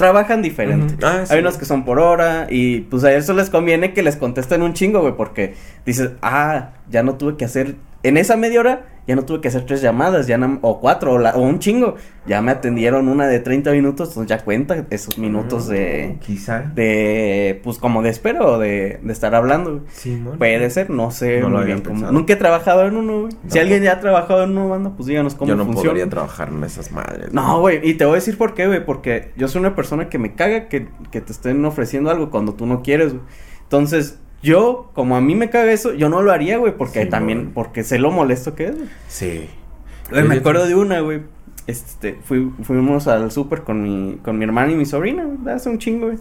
trabajan diferente. Ah, sí. Hay unos que son por hora y pues a eso les conviene que les contesten un chingo, güey, porque dices, ah, ya no tuve que hacer, en esa media hora ya no tuve que hacer tres llamadas, ya no- o cuatro, o, la- o un chingo. Ya me atendieron una de 30 minutos, entonces ya cuenta esos minutos de, Quizá. de, pues como de espera o de, de estar hablando. Sí, bueno. Puede ser, no sé No muy bien cómo-. Nunca he trabajado en uno, güey. Si alguien ya ha trabajado en uno, banda, pues díganos cómo Yo no funciona. podría trabajar en esas madres. No, güey, y te voy a decir por qué, güey, porque yo soy una persona que me caga que, que te estén ofreciendo algo cuando tú no quieres, güey. Entonces, yo, como a mí me caga eso, yo no lo haría, güey, porque Sí, también, güey. porque sé lo molesto que es, güey. Sí. Güey, me acuerdo de una, güey. Este, fui- fuimos al súper con mi, con mi hermana y mi sobrina, güey, hace un chingo, güey.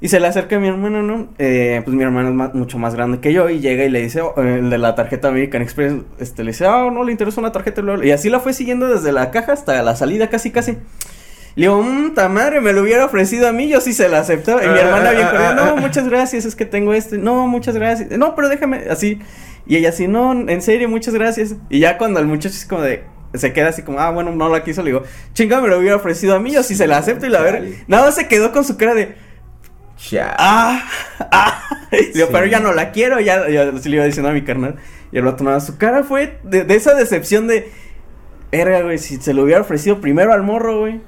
Y se le acerca a mi hermana, ¿no? Eh, pues mi hermana es ma- mucho más grande que yo y llega y le dice, oh, eh, el de la tarjeta American Express, este, le dice, ah, no, le interesa una tarjeta. bla, bla". Y así la fue siguiendo desde la caja hasta la salida, casi, casi. Le digo, mmm, ta madre, me lo hubiera ofrecido a mí, yo sí se la aceptaba. Y mi Ah, hermana bien ah, corriendo, ah, no, ah. muchas gracias, es que tengo este. No, muchas gracias. No, pero déjame, así. Y ella así, no, en serio, muchas gracias. Y ya cuando el muchacho es como de, se queda así como, ah, bueno, no la quiso, le digo, chinga, me lo hubiera ofrecido a mí, yo sí se la acepto y la ver. Nada más se quedó con su cara de, Ya. ah, ah. Le digo, Sí. pero ya no la quiero, ya, ya sí le iba diciendo a mi carnal. Y el otro nada, su cara fue de, de esa decepción de, verga, güey, si se lo hubiera ofrecido primero al morro, güey.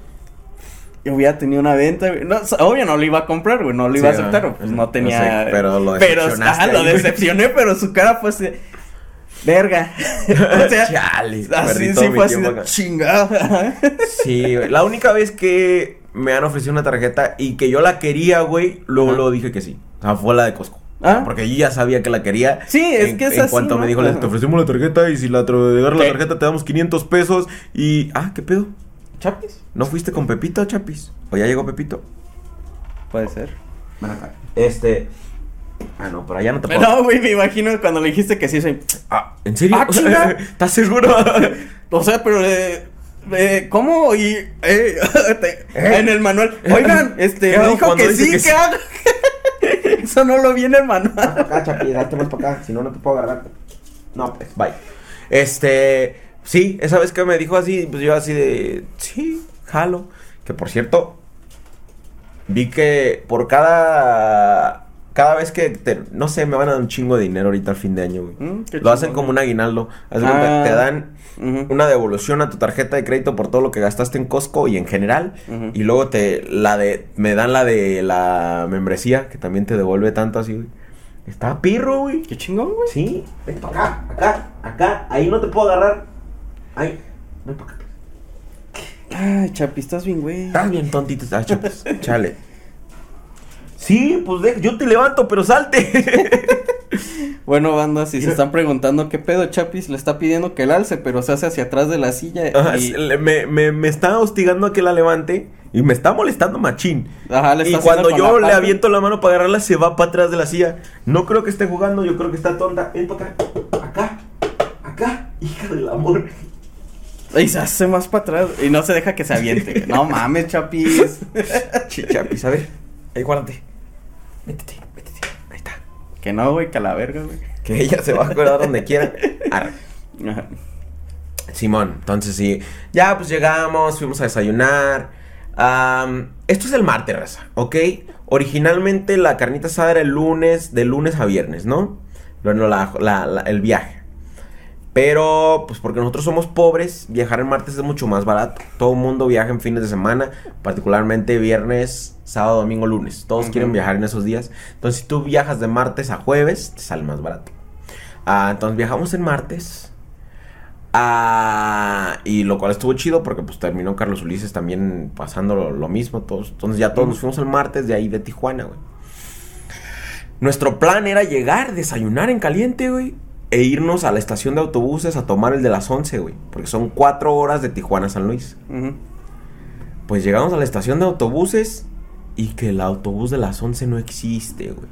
Y hubiera tenido una venta, güey. No, obvio no lo iba a comprar, güey, no lo iba a aceptar, ah, pues no tenía. sé, pero lo Pero, decepcionaste ajá, lo güey. decepcioné, pero su cara fue así, verga. o sea, Chale, así sí fue así de chingada. Sí, güey. La única vez que me han ofrecido una tarjeta y que yo la quería, güey, luego, luego dije que sí. O sea, fue la de Costco. Ah. Porque yo ya sabía que la quería. Sí, es en, que es En así, cuanto ¿no? me dijo, te ofrecemos la tarjeta y si la tra- la tarjeta te damos 500 pesos. Y, ah, ¿qué pedo? ¿Chapis? ¿No fuiste con Pepito, Chapis? ¿O ya llegó Pepito? Puede ser. Ven acá. Este. Ah, no, pero allá no te puedo. No, güey, me imagino cuando le dijiste que sí, soy. Ah, ¿en serio? Ah. ¿Estás seguro? O sea, pero eh, eh, ¿cómo? Y eh, te- ¿Eh? en el manual. Oigan, este, ¿Qué me hago dijo que sí, que sí? haga. Eso no lo vi en el manual. acá, Chapi, date más para acá, si no, no te puedo agarrar. No, pues, bye. Este, sí, esa vez que me dijo así, pues yo así de, sí, jalo. Que por cierto, vi que por cada, cada vez que, te- no sé, me van a dar un chingo de dinero ahorita al fin de año, güey. Mm, Lo hacen como un aguinaldo. Ah. te dan una devolución a tu tarjeta de crédito por todo lo que gastaste en Costco y en general. Y luego te la de me dan la de la membresía que también te devuelve tanto así, güey. Está pirro, güey. Qué chingón, güey. Sí, ven para acá, acá, acá, ahí no te puedo agarrar. Ay, ven para acá. Ay, Chapi, estás bien, güey. Estás bien tontito, ah, chapis, chale. Sí, pues de- yo te levanto, pero salte. Bueno, banda, si se están preguntando qué pedo Chapis le está pidiendo que el alce, pero se hace hacia atrás de la silla. Ajá, y, me, me, me está hostigando a que la levante y me está molestando machín. Ajá, le Y está cuando haciendo yo la le aviento la mano para agarrarla, se va para atrás de la silla. No creo que esté jugando, yo creo que está tonta. Ven para acá, acá, acá, hija del amor. Y se hace más para atrás y no se deja que se aviente. no mames, Chapis. Chichapis, a ver, ahí guárdate. Métete, métete, ahí está. Que no, güey, que a la verga, güey. Que ella se va a acordar donde quiera. Arre. Ajá. Simón, entonces sí. Ya, pues llegamos, fuimos a desayunar. Esto es el martes, raza, ¿ok? Originalmente la carnita asada era el lunes, de lunes a viernes, ¿no? Bueno, la- la- la- el viaje. Pero, pues porque nosotros somos pobres, viajar el martes es mucho más barato. Todo el mundo viaja en fines de semana, particularmente viernes, sábado, domingo, lunes. Todos quieren viajar en esos días. Entonces, si tú viajas de martes a jueves, te sale más barato. Ah, entonces viajamos en martes. Ah, y lo cual estuvo chido porque pues terminó Carlos Ulises también pasando lo, lo mismo. Todos, entonces ya todos nos fuimos el martes de ahí de Tijuana, güey. Nuestro plan era llegar, desayunar en caliente, güey. E irnos a la estación de autobuses a tomar el de las 11, güey. Porque son cuatro horas de Tijuana a San Luis. Pues llegamos a la estación de autobuses y que el autobús de las 11 no existe, güey.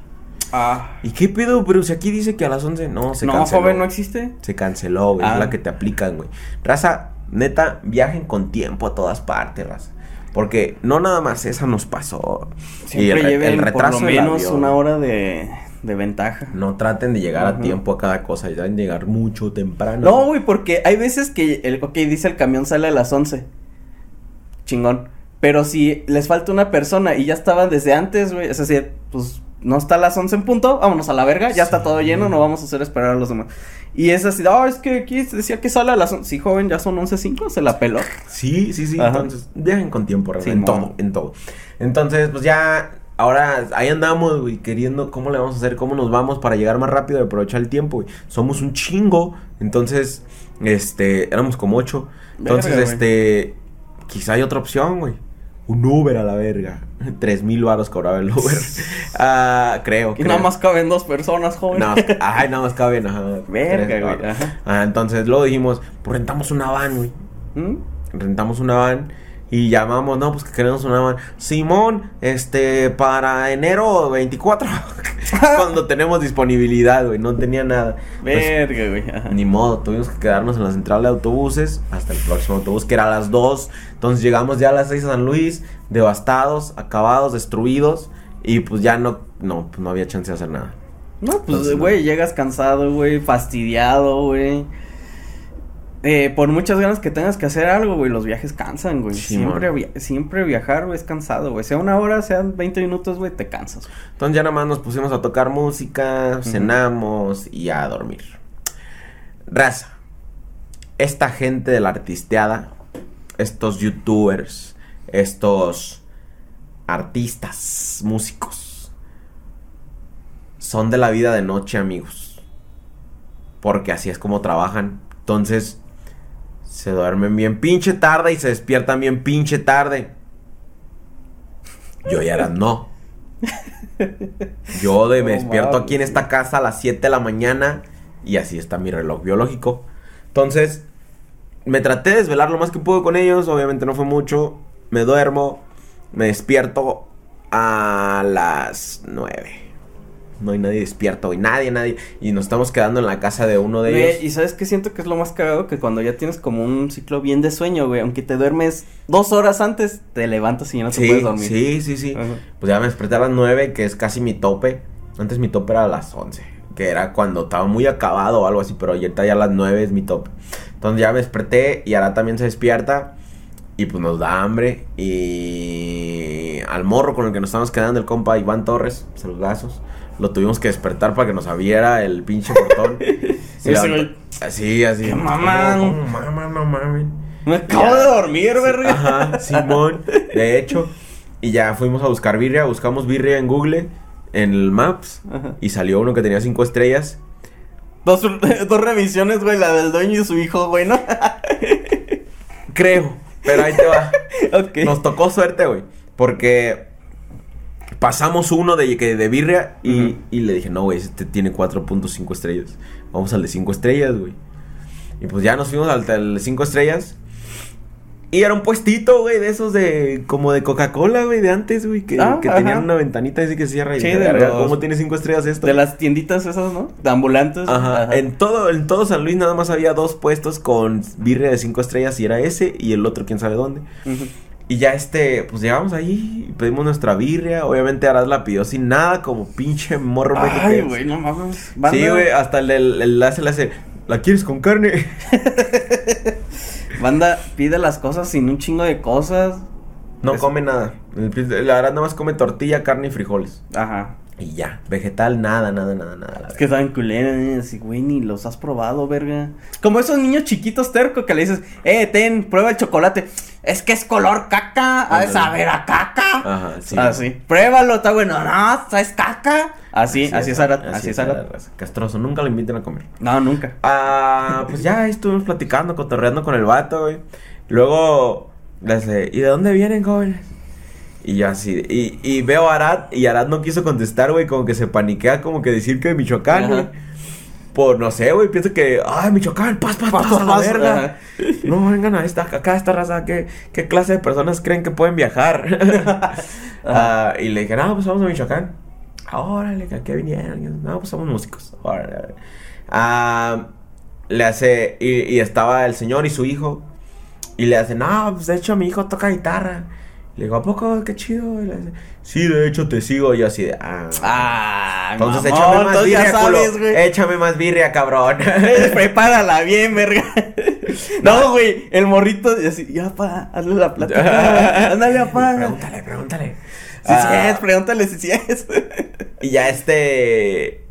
Ah. ¿Y qué pedo? Pero si aquí dice que a las 11 no, se no, canceló. joven, no existe. Se canceló, güey. Ah. Es la que te aplican, güey. Raza, neta, viajen con tiempo a todas partes, raza. Porque no nada más esa nos pasó. Siempre re- lleven por lo menos avión. una hora de, de ventaja. No traten de llegar a tiempo a cada cosa. Ya deben llegar mucho temprano. No, güey, porque hay veces que, el, ok, dice el camión sale a las 11. Chingón. Pero si les falta una persona y ya estaban desde antes, güey, es decir, pues no está a las 11 en punto, vámonos a la verga, ya está todo lleno, no vamos a hacer esperar a los demás. Y es así, oh, es que aquí decía que sale a las 11. Sí, joven, ya son 11.05, se la peló. Sí, sí, sí. Ajá. Entonces, viajen con tiempo, Sí, en todo, en todo. Entonces, pues ya, ahora ahí andamos, güey, queriendo cómo le vamos a hacer, cómo nos vamos para llegar más rápido y aprovechar el tiempo, güey. Somos un chingo, entonces, este, éramos como ocho. Entonces, Verga, este, quizá hay otra opción, güey. Un Uber a la verga. Tres mil baros cobraba el Uber. Ah, creo. Y creo. nada más caben dos personas, joven. Nada más, ay, nada más caben, ajá. Verga, güey, varos. ajá. Ah, entonces, luego dijimos, pues rentamos una van, güey ¿Mm? rentamos una van y llamamos, no, pues que queremos una van. Simón, este, para enero 24. Cuando tenemos disponibilidad, güey, no tenía nada. Pues, Verga, güey. ajá. ni modo, tuvimos que quedarnos en la central de autobuses hasta el próximo autobús, que era a las 2. Entonces llegamos ya a las 6 a San Luis, devastados, acabados, destruidos. Y pues ya no, no, pues no había chance de hacer nada. No, pues, güey, llegas cansado, güey, fastidiado, güey. Eh, por muchas ganas que tengas que hacer algo, güey, los viajes cansan, güey. Sí, siempre, via- siempre viajar, güey, es cansado, güey. Sea una hora, sean 20 minutos, güey, te cansas. Entonces ya nada más nos pusimos a tocar música, cenamos y a dormir. Raza, esta gente de la artisteada, estos youtubers, estos artistas, músicos, son de la vida de noche, amigos. Porque así es como trabajan. Entonces, se duermen bien pinche tarde y se despiertan bien pinche tarde. Yo ya era no. Yo de me No despierto aquí en esta casa a las 7 de la mañana y así está mi reloj biológico. Entonces, me traté de desvelar lo más que pude con ellos, obviamente no fue mucho. Me duermo, me despierto a las 9. No hay nadie despierto, y nadie, nadie. Y nos estamos quedando en la casa de uno de Güey, ellos. y sabes qué siento que es lo más cagado que cuando ya tienes como un ciclo bien de sueño, güey, aunque te duermes dos horas antes, te levantas y ya no te puedes dormir. sí, sí, sí. Ajá. Pues ya me desperté a las 9, que es casi mi tope. Antes mi tope era a las 11, que era cuando estaba muy acabado o algo así, pero ahorita ya a las 9 es mi tope. Entonces ya me desperté y ahora también se despierta y pues nos da hambre y al morro con el que nos estamos quedando, el compa Iván Torres, saludazos, lo tuvimos que despertar para que nos abriera el pinche portón. Güey. Así, así. ¡Qué mamán! ¿Cómo, cómo mamán? No mames. Me acabo Ya. de dormir, verga. Ajá, Simón. De hecho, y ya fuimos a buscar birria, buscamos birria en Google, en el Maps, Ajá. y salió uno que tenía cinco estrellas. Dos, dos revisiones, güey, la del dueño y su hijo, güey, ¿no? Creo, pero ahí te va. ok. Nos tocó suerte, güey, porque pasamos uno de, que- de birria y, y le dije, no, güey, este tiene 4.5 estrellas. Vamos al de 5 estrellas, güey. Y pues ya nos fuimos al de 5 estrellas. Y era un puestito, güey, de esos de. como de Coca-Cola, güey, de antes, güey. Que, Ah, que tenían una ventanita así que cierra y Sí, de "Verga, los- ¿Cómo tiene cinco estrellas esto? De las tienditas esas, ¿no? De ambulantes. Ajá. En todo, en todo San Luis nada más había dos puestos con birria de cinco estrellas y era ese y el otro quién sabe dónde. Ujú. Y ya este, pues llegamos ahí y pedimos nuestra birria. Obviamente Arad la pidió sin nada, como pinche morro Ay, güey, no mames. Sí, güey, hasta el, el, el hace, le hace, ¿la quieres con carne? Banda pide las cosas sin un chingo de cosas. No Es- come nada. La Arad nada más come tortilla, carne y frijoles. Ajá. Y ya, vegetal, nada, nada, nada, nada. la Es que saben culeras, ¿eh? así, güey, ni los has probado, verga. Como esos niños chiquitos tercos que le dices, eh, ten, prueba el chocolate. Es que es color caca, ha de saber a caca. Ajá, sí. Así, pruébalo, está bueno. No, es caca. Así, así, es Arat, así es Arat. Castroso, nunca lo inviten a comer. No, nunca. Ah, pues ya estuvimos platicando, cotorreando con el vato, güey. Luego, le hace, ¿y de dónde vienen, jóvenes? Y yo así, y, y veo a Arad, y Arad no quiso contestar, güey, como que se paniquea, como que decir que de Michoacán, güey. Por, no sé, güey, pienso que, ay, Michoacán, paz, paz, paz, a la verga. No, vengan a esta, acá a esta raza, ¿qué, qué clase de personas creen que pueden viajar? Ah, y le dije, no, pues vamos a Michoacán. Órale, que aquí vinieron. No, pues somos músicos. Órale, órale. Ah, le hace, y, y estaba el señor y su hijo. Y le hace, no, pues de hecho mi hijo toca guitarra. Le digo, ¿a poco? Qué chido. Y le hace, sí, de hecho te sigo. Y yo así de, ah. Ah, entonces mamón, échame más birria, sabes, güey. Échame más birria, cabrón. Prepárala bien, verga. No, güey, el morrito, y así, ya, pa, hazle la plática. Ándale, pa. pregúntale, pregúntale. Si sí Ah, es, pregúntale si sí es. Y ya este.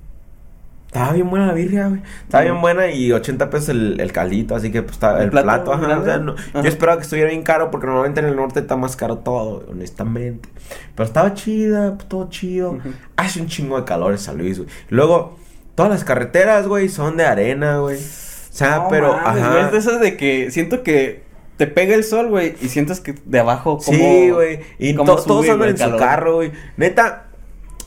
Estaba bien buena la birria, güey. Estaba bien buena y 80 pesos el, el caldito, así que pues estaba ¿El el, plato plato. ajá, o sea, no- Ajá. yo esperaba que estuviera bien caro porque normalmente en el norte está más caro todo, honestamente. Pero estaba chida, pues, todo chido. Hace un chingo de calor en San Luis, güey. Luego, todas las carreteras, güey, son de arena, güey. O sea, No pero, mames, ajá. güey, es de esas de que siento que te pega el sol, güey, y sientes que de abajo como... Sí, güey. Y to- todos sube, andan en el su calor. carro, güey. Neta.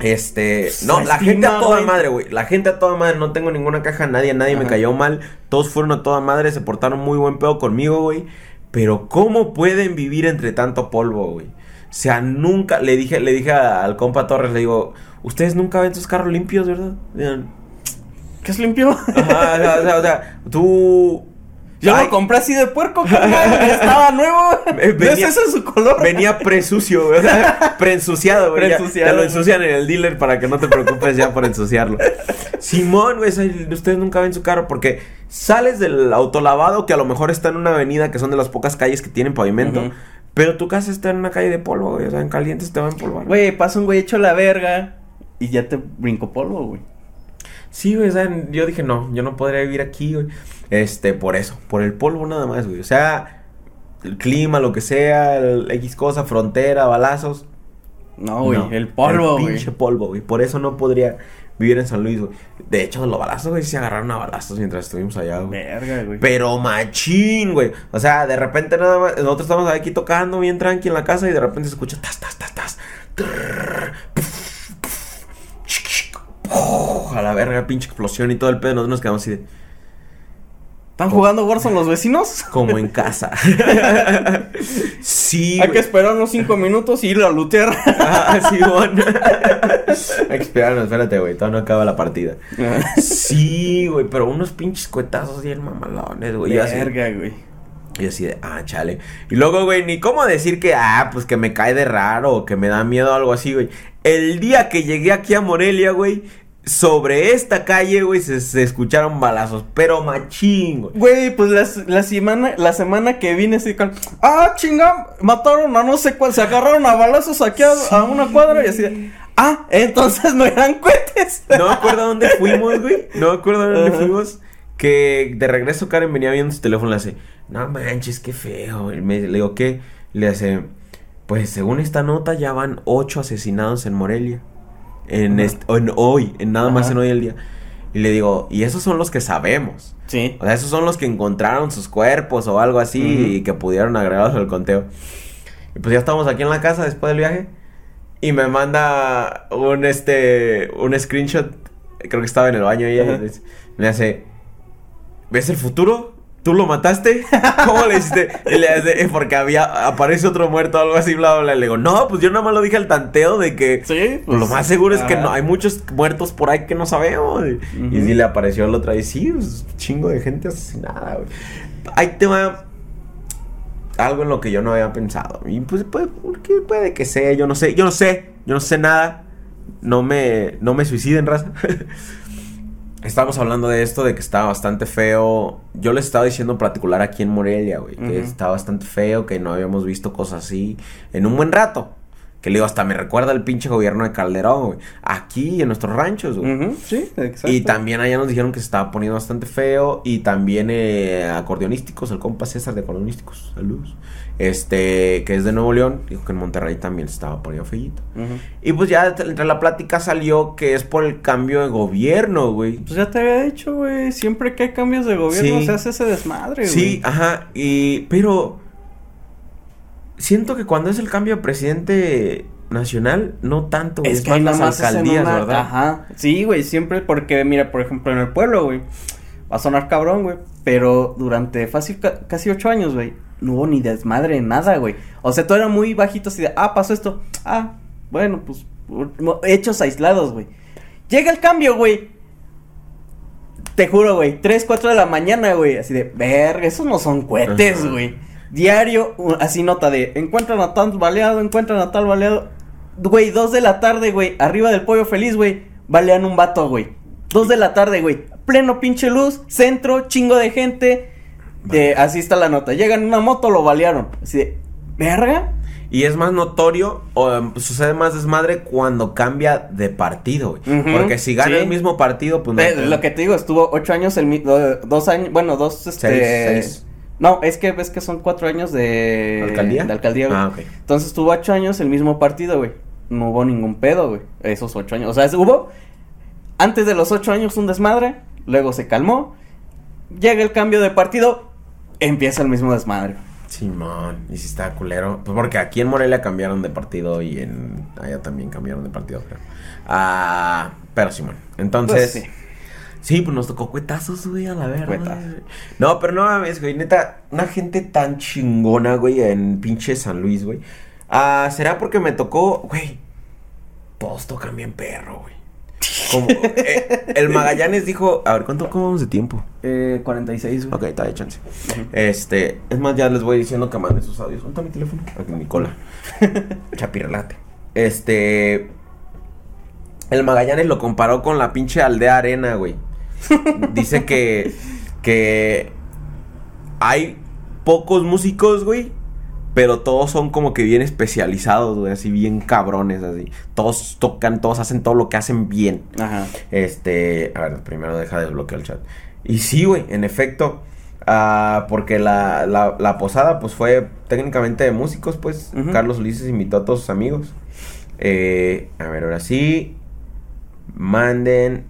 Este, no, la gente a toda madre, güey. La gente a toda madre, no tengo ninguna caja, nadie, nadie me cayó mal. Todos fueron a toda madre, se portaron muy buen pedo conmigo, güey. Pero ¿cómo pueden vivir entre tanto polvo, güey? O sea, nunca, le dije, le dije al compa Torres, le digo, ustedes nunca ven sus carros limpios, ¿verdad? Digan, ¿Qué es limpio? Ajá, o sea, o sea, tú. Yo Ay, lo compré así de puerco, carnal, estaba nuevo. Eh, ¿No venía- es ese su color? Venía presucio, güey. O sea, preensuciado, güey. ya- Preensuciado, Te lo ensucian en el dealer para que no te preocupes ya por ensuciarlo. Simón, güey, ustedes nunca ven su carro porque sales del autolavado que a lo mejor está en una avenida que son de las pocas calles que tienen pavimento. Pero tu casa está en una calle de polvo, güey. O sea, en calientes te va a empolvar. Güey, pasa un güey hecho la verga y ya te brinco polvo, güey. Sí, güey, o sea, yo dije, no, yo no podría vivir aquí, güey. Este, por eso, por el polvo nada más, güey. O sea, el clima, lo que sea, el X cosa, frontera, balazos. No, güey, No, el polvo, güey. pinche polvo, güey. Por eso no podría vivir en San Luis, güey. De hecho, los balazos, güey, sí se agarraron a balazos mientras estuvimos allá, güey. Verga, güey. Pero machín, güey. O sea, de repente nada más, nosotros estamos aquí tocando bien tranqui en la casa y de repente se escucha tas, tas, tas, tas. Trrr, chic, puf, A la verga, pinche explosión y todo el pedo. Nosotros nos quedamos así de, ¿Están jugando Warzone los vecinos? como en casa. sí, Hay que esperar unos cinco minutos y ir a lootear. Ah, sí, bueno. Hay que esperarnos, espérate, güey. Todavía no acaba la partida. Sí, güey, pero unos pinches cuetazos bien mamalones, güey. Verga, güey. Y así de, ah, chale. Y luego, güey, ni cómo decir que, ah, pues que me cae de raro o que me da miedo o algo así, güey. El día que llegué aquí a Morelia, güey, sobre esta calle, güey, se, se escucharon balazos, pero machín, güey. Güey, pues la, la semana, la semana que vine así con, ah, chinga, mataron a no sé cuál, se agarraron a balazos aquí a, a una cuadra y así, ah, entonces no eran cohetes. No me acuerdo a dónde fuimos, güey. No me acuerdo a dónde fuimos. Que de regreso Karen venía viendo su teléfono y le hace, no manches, qué feo. Y me, le digo, ¿qué? Le hace, pues según esta nota ya van ocho asesinados en Morelia. En, Ajá. est- o en hoy, en nada más en hoy el día. Y le digo, y esos son los que sabemos. Sí. O sea, esos son los que encontraron sus cuerpos o algo así y que pudieron agregarlos al conteo. Y pues ya estamos aquí en la casa después del viaje. Y me manda un este un screenshot. Creo que estaba en el baño y dice- me hace. ¿Ves el futuro? ¿Tú lo mataste? ¿Cómo le hiciste? Y le hace, "Eh, porque había, aparece otro muerto o algo así, bla, bla, bla. Le digo, no, pues yo nada más lo dije al tanteo de que Sí, pues lo más seguro es que no, hay muchos muertos por ahí que no sabemos. Y, y sí le apareció el otro ahí, sí, pues, chingo de gente asesinada, güey. Ahí te va. algo en lo que yo no había pensado. Y pues puede, puede que sea, yo no sé, yo no sé, yo no sé nada. No me, no me suiciden, raza. Estábamos hablando de esto, de que estaba bastante feo. Yo les estaba diciendo en particular aquí en Morelia, güey, que estaba bastante feo, que no habíamos visto cosas así en un buen rato. Que le digo, hasta me recuerda el pinche gobierno de Calderón, güey. Aquí en nuestros ranchos, güey. Sí, exacto. Y también allá nos dijeron que se estaba poniendo bastante feo. Y también eh, acordeonísticos, el compa César de acordeonísticos, saludos. Este, que es de Nuevo León, dijo que en Monterrey también estaba poniendo feíto. Ujú. Y pues ya entre la plática salió que es por el cambio de gobierno, güey. Pues ya te había dicho, güey, siempre que hay cambios de gobierno Sí. se hace ese desmadre, Sí, güey. ajá, y pero siento que cuando es el cambio de presidente nacional, no tanto, güey, Es que más las más alcaldías, una- ¿verdad? Ajá. Sí, güey, siempre porque, mira, por ejemplo, en el pueblo, güey, va a sonar cabrón, güey, pero durante fácil ca- casi ocho años, güey, no hubo ni desmadre, nada, güey. O sea, todo era muy bajito, así de, ah, pasó esto, ah, bueno, pues, hechos aislados, güey. Llega el cambio, güey. Te juro, güey, 3, 4 de la mañana, güey, así de, verga, esos no son cohetes, güey. Diario, así nota de, encuentran a tal baleado, encuentran a tal baleado. Güey, 2 de la tarde, güey, arriba del pollo feliz, güey, balean un vato, güey. 2 de la tarde, güey, pleno pinche luz, centro, chingo de gente. Así está la nota. Llegan en una moto, lo balearon. Así de, verga. Y es más notorio, o em, sucede más desmadre cuando cambia de partido, güey. Porque si gana sí. el mismo partido, pues no. Eh, lo que te digo, estuvo ocho años, el dos años, bueno, dos, este... Seis, seis. No, es que ves que son cuatro años de... ¿Alcaldía? De alcaldía, güey. Ah, ok. Entonces tuvo ocho años el mismo partido, güey. No hubo ningún pedo, güey. Esos ocho años. O sea, hubo antes de los ocho años un desmadre, luego se calmó, llega el cambio de partido, empieza el mismo desmadre. Simón, y si está culero. Pues porque aquí en Morelia cambiaron de partido y en. Allá también cambiaron de partido, creo. Ah, pero Simón. Entonces. Pues sí. Sí, pues nos tocó cuetazos, güey, a la verga. Cuetazos. No, pero no mames, güey. Neta, una gente tan chingona, güey, en pinche San Luis, güey. Ah, será porque me tocó, güey. Todos tocan bien perro, güey. Como, eh, el Magallanes dijo, a ver, ¿cuánto cómo vamos de tiempo? Eh, 46, güey. Ok, está de chance. Este, es más, ya les voy diciendo que manden sus audios. ¿Dónde mi teléfono? Aquí mi cola. Chapirlate. Este. El Magallanes lo comparó con la pinche aldea arena, güey. Dice que. Que. Hay pocos músicos, güey. Pero todos son como que bien especializados, güey. Así bien cabrones, así. Todos tocan, todos hacen todo lo que hacen bien. Ajá. Este, a ver, primero deja de desbloquear el chat. Y sí, güey, en efecto. ah, porque la, la, la posada, pues fue técnicamente de músicos, pues. Carlos Ulises invitó a todos sus amigos. Eh, a ver, ahora sí. Manden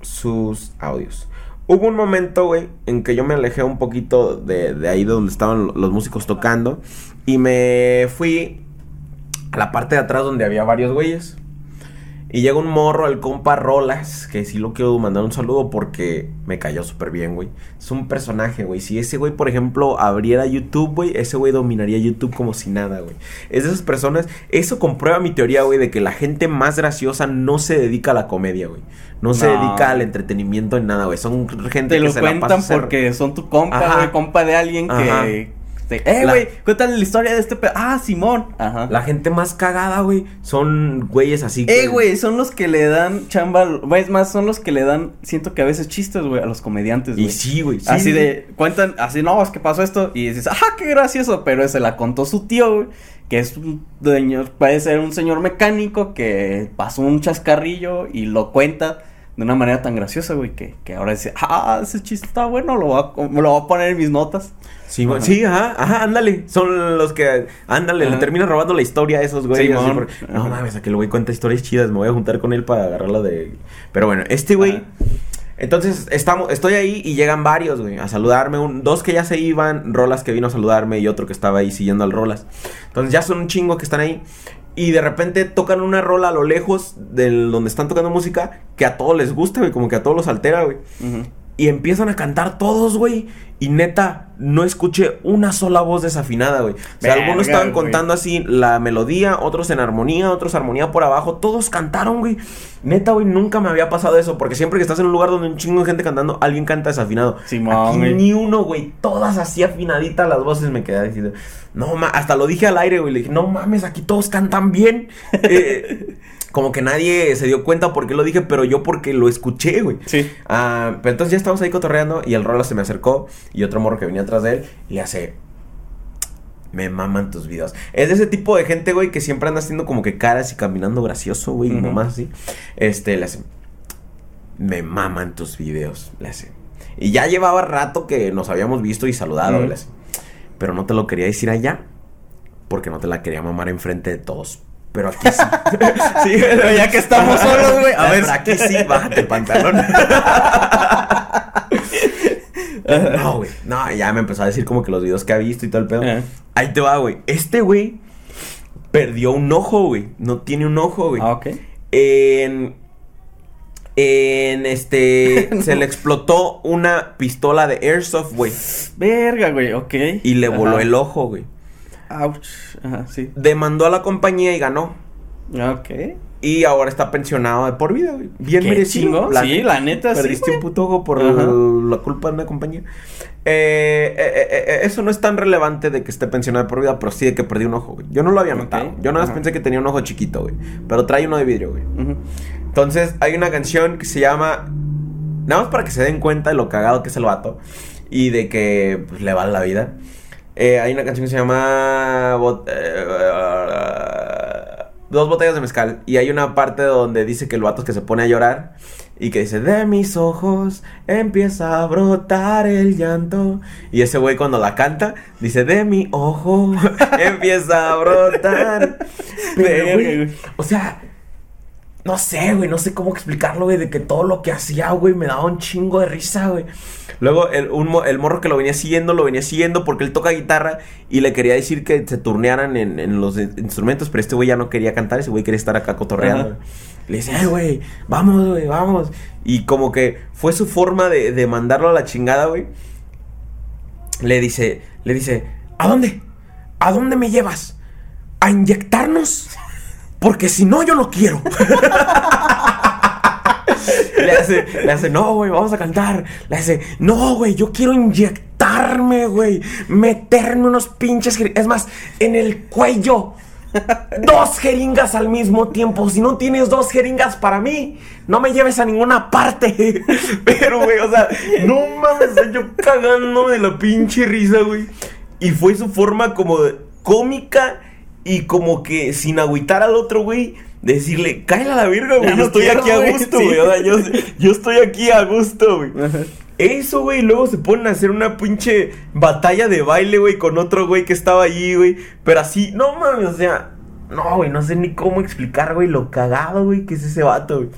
sus audios. Hubo un momento, güey, en que yo me alejé un poquito de, de ahí donde estaban los músicos tocando. Y me fui a la parte de atrás donde había varios güeyes. Y llega un morro, el compa Rolas, que sí lo quiero mandar un saludo porque me cayó súper bien, güey. Es un personaje, güey. Si ese güey, por ejemplo, abriera YouTube, güey, ese güey dominaría YouTube como si nada, güey. Es de esas personas, eso comprueba mi teoría, güey, de que la gente más graciosa no se dedica a la comedia, güey. No, se dedica al entretenimiento en nada, güey. Son gente Te que lo se la pasa cuentan a hacer- porque son tu compa, güey, compa de alguien Ajá. que... te- eh, La- güey, cuéntale la historia de este pe... Ah, Simón. Ajá. La gente más cagada, güey, son güeyes así que... Eh, güey, son los que le dan chamba, es más, son los que le dan, siento que a veces chistes, güey, a los comediantes, güey. Y sí, güey. sí, así sí. de, cuentan, así, no, es que pasó esto, y dices, ajá, qué gracioso, pero se la contó su tío, güey, que es un dueño, puede ser un señor mecánico que pasó un chascarrillo y lo cuenta de una manera tan graciosa, güey, que, que ahora dice, ah, ese chiste está bueno, lo voy a, me lo voy a poner en mis notas. Sí, Ajá. sí, ajá, ajá, ándale. Son los que, ándale, le terminan robando la historia a esos güeyes. así Simón. por- no mames, a que el güey cuenta historias chidas. Me voy a juntar con él para agarrarla de. Pero bueno, este güey. Entonces, estamos, estoy ahí y llegan varios, güey, a saludarme. Un, dos que ya se iban, Rolas que vino a saludarme y otro que estaba ahí siguiendo al Rolas. Entonces, ya son un chingo que están ahí. Y de repente tocan una rola a lo lejos del donde están tocando música que a todos les gusta, güey, como que a todos los altera, güey. Y empiezan a cantar todos, güey. Y neta, no escuché una sola voz desafinada, güey. O sea, Verga, algunos estaban güey. contando así la melodía, otros en armonía, otros armonía por abajo. Todos cantaron, güey. Neta, güey, nunca me había pasado eso. Porque siempre que estás en un lugar donde hay un chingo de gente cantando, alguien canta desafinado. Simón, Aquí güey. ni uno, güey. Todas así afinaditas las voces. Me quedé diciendo, no ma, hasta lo dije al aire, güey. Le dije, no mames, aquí todos cantan bien. Eh, como que nadie se dio cuenta por qué lo dije, pero yo porque lo escuché, güey. Sí. Ah, pero entonces ya estábamos ahí cotorreando y el Rolo se me acercó y otro morro que venía atrás de él y le hace... Me maman tus videos. Es de ese tipo de gente, güey, que siempre anda haciendo como que caras y caminando gracioso, güey, y Ujú. nomás así. Este, le hace... Me maman tus videos, le hace. Y ya llevaba rato que nos habíamos visto y saludado, le hace. Pero no te lo quería decir allá porque no te la quería mamar enfrente de todos. Pero aquí sí. sí, Pero ya que estamos solos, güey, a ver. Pero aquí sí, bájate el pantalón. no, güey. No, ya me empezó a decir como que los videos que ha visto y todo el pedo. Eh. Ahí te va, güey. Este güey perdió un ojo, güey. No tiene un ojo, güey. Ah, ok. En. En este. Se le explotó una pistola de airsoft, güey. Verga, güey, ok. Y le voló el ojo, güey. Ouch. Ajá, sí. Demandó a la compañía y ganó. Ok. Y ahora está pensionado de por vida, güey. Bien Qué merecido. chingo. Sí, la neta, sí, Perdiste un puto ojo por Ajá. la culpa de una compañía. Eh, eh, eh, eso no es tan relevante de que esté pensionado de por vida, pero sí de que perdí un ojo, güey. Yo no lo había notado. Yo nada más Ajá. pensé que tenía un ojo chiquito, güey. Pero trae uno de vidrio, güey. Entonces, hay una canción que se llama. Nada más para que se den cuenta de lo cagado que es el vato. Y de que pues, le vale la vida. Eh, hay una canción que se llama. bot- eh, dos botellas de mezcal. Y hay una parte donde dice que el vato es que se pone a llorar. Y que dice: De mis ojos empieza a brotar el llanto. Y ese güey cuando la canta, dice: De mi ojo empieza a brotar. Pero, güey. o sea, no sé, güey, no sé cómo explicarlo, güey, de que todo lo que hacía, güey, me daba un chingo de risa, güey. Luego, el, un el morro que lo venía siguiendo, lo venía siguiendo porque él toca guitarra y le quería decir que se turnearan en, en los in- instrumentos, pero este güey ya no quería cantar, ese güey quería estar acá cotorreando. Le decía, "Eh, güey, vamos, güey, vamos. Y como que fue su forma de, de mandarlo a la chingada, güey. Le dice, le dice, ¿a dónde? ¿A dónde me llevas? ¿A inyectarnos? Porque si no, yo no quiero. le hace, le hace, no, güey, vamos a cantar. Le hace, no, güey, yo quiero inyectarme, güey. Meterme unos pinches. jeri- Es más, en el cuello. Dos jeringas al mismo tiempo. Si no tienes dos jeringas para mí, no me lleves a ninguna parte. Pero, güey, o sea, no mames, yo cagándome de la pinche risa, güey. Y fue su forma como de cómica y como que sin agüitar al otro, güey. De decirle, cállate a la verga, güey. Yo estoy aquí a gusto, güey. O sea, yo, yo estoy aquí a gusto, güey. Eso, güey, luego se ponen a hacer una pinche batalla de baile, güey, con otro güey que estaba allí, güey. Pero así, no mames, o sea, no, güey, no sé ni cómo explicar, güey, lo cagado, güey, que es ese vato, güey.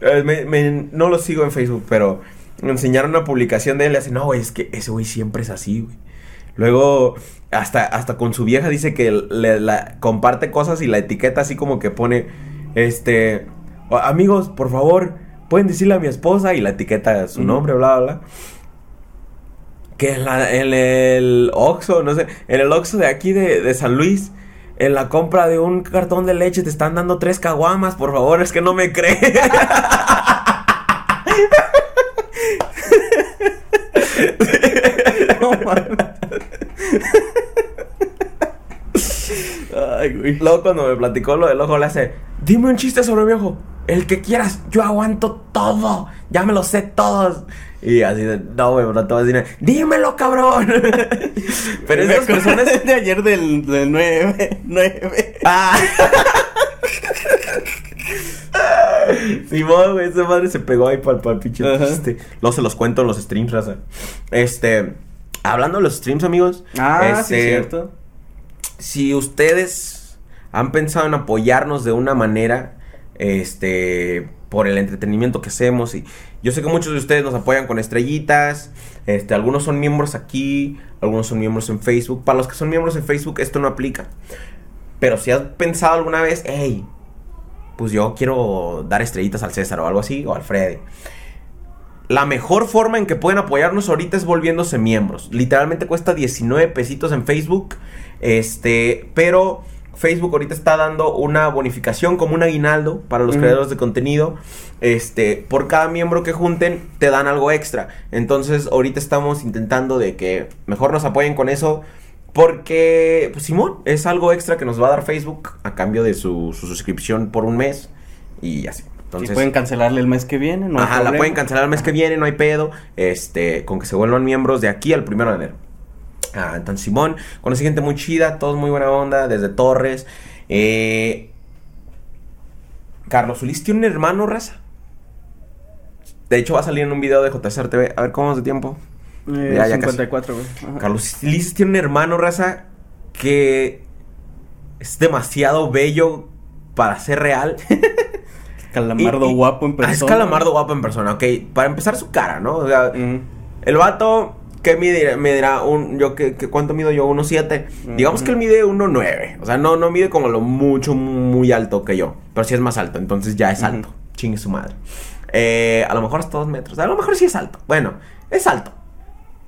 Eh, me- me- no lo sigo en Facebook, pero me enseñaron una publicación de él y así, no, güey, es que ese güey siempre es así, güey. Luego, hasta, hasta con su vieja dice que le, la, comparte cosas y la etiqueta así como que pone, este, "O- amigos, por favor, pueden decirle a mi esposa y la etiqueta su nombre, bla, bla, bla. Que en, la- en el Oxxo, no sé, en el Oxxo de aquí de, de San Luis, en la compra de un cartón de leche te están dando tres caguamas, por favor, es que no me cree. No. Ay, güey. Luego cuando me platicó lo del ojo le hace, dime un chiste sobre mi ojo, el que quieras, yo aguanto todo, ya me lo sé todos. Y así de, no, güey, no te vas a decir, dímelo, cabrón. Pero esas personas... de ayer del, del 9, 9. Ah. Simón, güey, esa madre se pegó ahí para el pinche chiste. Luego se los cuento en los streams, raza. Este, hablando de los streams, amigos. Ah, sí, este, cierto. si ustedes han pensado en apoyarnos de una manera, este, por el entretenimiento que hacemos y yo sé que muchos de ustedes nos apoyan con estrellitas, este, algunos son miembros aquí, algunos son miembros en Facebook. Para los que son miembros en Facebook esto no aplica. Pero si has pensado alguna vez, hey, pues yo quiero dar estrellitas al César o algo así, o al Freddy. la mejor forma en que pueden apoyarnos ahorita es volviéndose miembros. Literalmente cuesta 19 pesitos en Facebook. Este, pero Facebook ahorita está dando una bonificación como un aguinaldo para los creadores de contenido. Este, por cada miembro que junten, te dan algo extra. Entonces, ahorita estamos intentando de que mejor nos apoyen con eso. Porque, pues Simón, es algo extra que nos va a dar Facebook a cambio de su, su suscripción por un mes. Y así. Entonces, pueden cancelarle el mes que viene, no hay Ajá, la pueden cancelar el mes que viene, no hay pedo. Este, con que se vuelvan miembros de aquí al primero de enero. Ah, entonces Simón, conocí gente muy chida, todos muy buena onda, desde Torres. Eh, Carlos Ulis tiene un hermano, raza. De hecho, va a salir en un video de JSR TV. A ver cómo es de tiempo. Eh, Ya, ya casi. 54, güey. Carlos Ulises tiene un hermano, raza, que es demasiado bello para ser real. Calamardo Y- y- guapo en Ah, persona. es calamardo guapo en persona, ok. Para empezar, su cara, ¿no? O sea, el vato, ¿qué mide? Me dirá un. Yo, ¿qué, qué- ¿Cuánto mido yo? 1.7. Digamos que él mide 1.9. O sea, no, no mide como lo mucho, muy alto que yo. Pero sí es más alto, entonces ya es alto. Chingue su madre. Eh, a lo mejor hasta 2 metros. A lo mejor sí es alto. Bueno, es alto.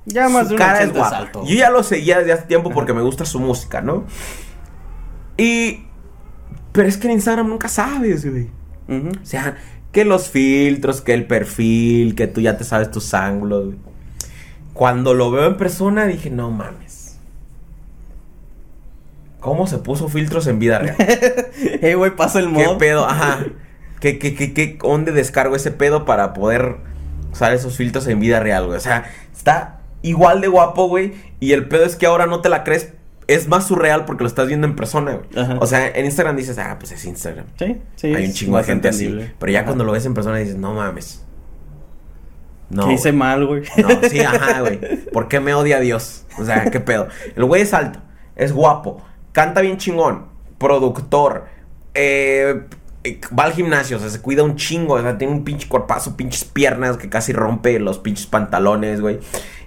Ya más su de cara es 80 guapa. alto. Yo ya lo seguía desde hace tiempo porque me gusta su música, ¿no? Y. Pero es que en Instagram nunca sabes, güey. O sea, que los filtros, que el perfil, que tú ya te sabes tus ángulos. güey. Cuando lo veo en persona dije, no mames. ¿Cómo se puso filtros en vida real? Eh, güey, pasa el ¿Qué mod. pedo? Ajá. ¿Qué, qué, qué, qué, ¿Dónde descargo ese pedo para poder usar esos filtros en vida real, güey? O sea, está igual de guapo, güey. Y el pedo es que ahora no te la crees. Es más surreal porque lo estás viendo en persona, güey. Ajá. O sea, en Instagram dices, ah, pues es Instagram. Sí, sí. Hay un chingo de gente así. Pero ya Ajá. cuando lo ves en persona dices, no mames. No. Que hice mal, güey. No, sí, ajá, güey. ¿Por qué me odia Dios? O sea, qué pedo. El güey es alto, es guapo, canta bien chingón, productor, eh, eh, va al gimnasio, o sea, se cuida un chingo, o sea, tiene un pinche cuerpazo, pinches piernas que casi rompe los pinches pantalones, güey.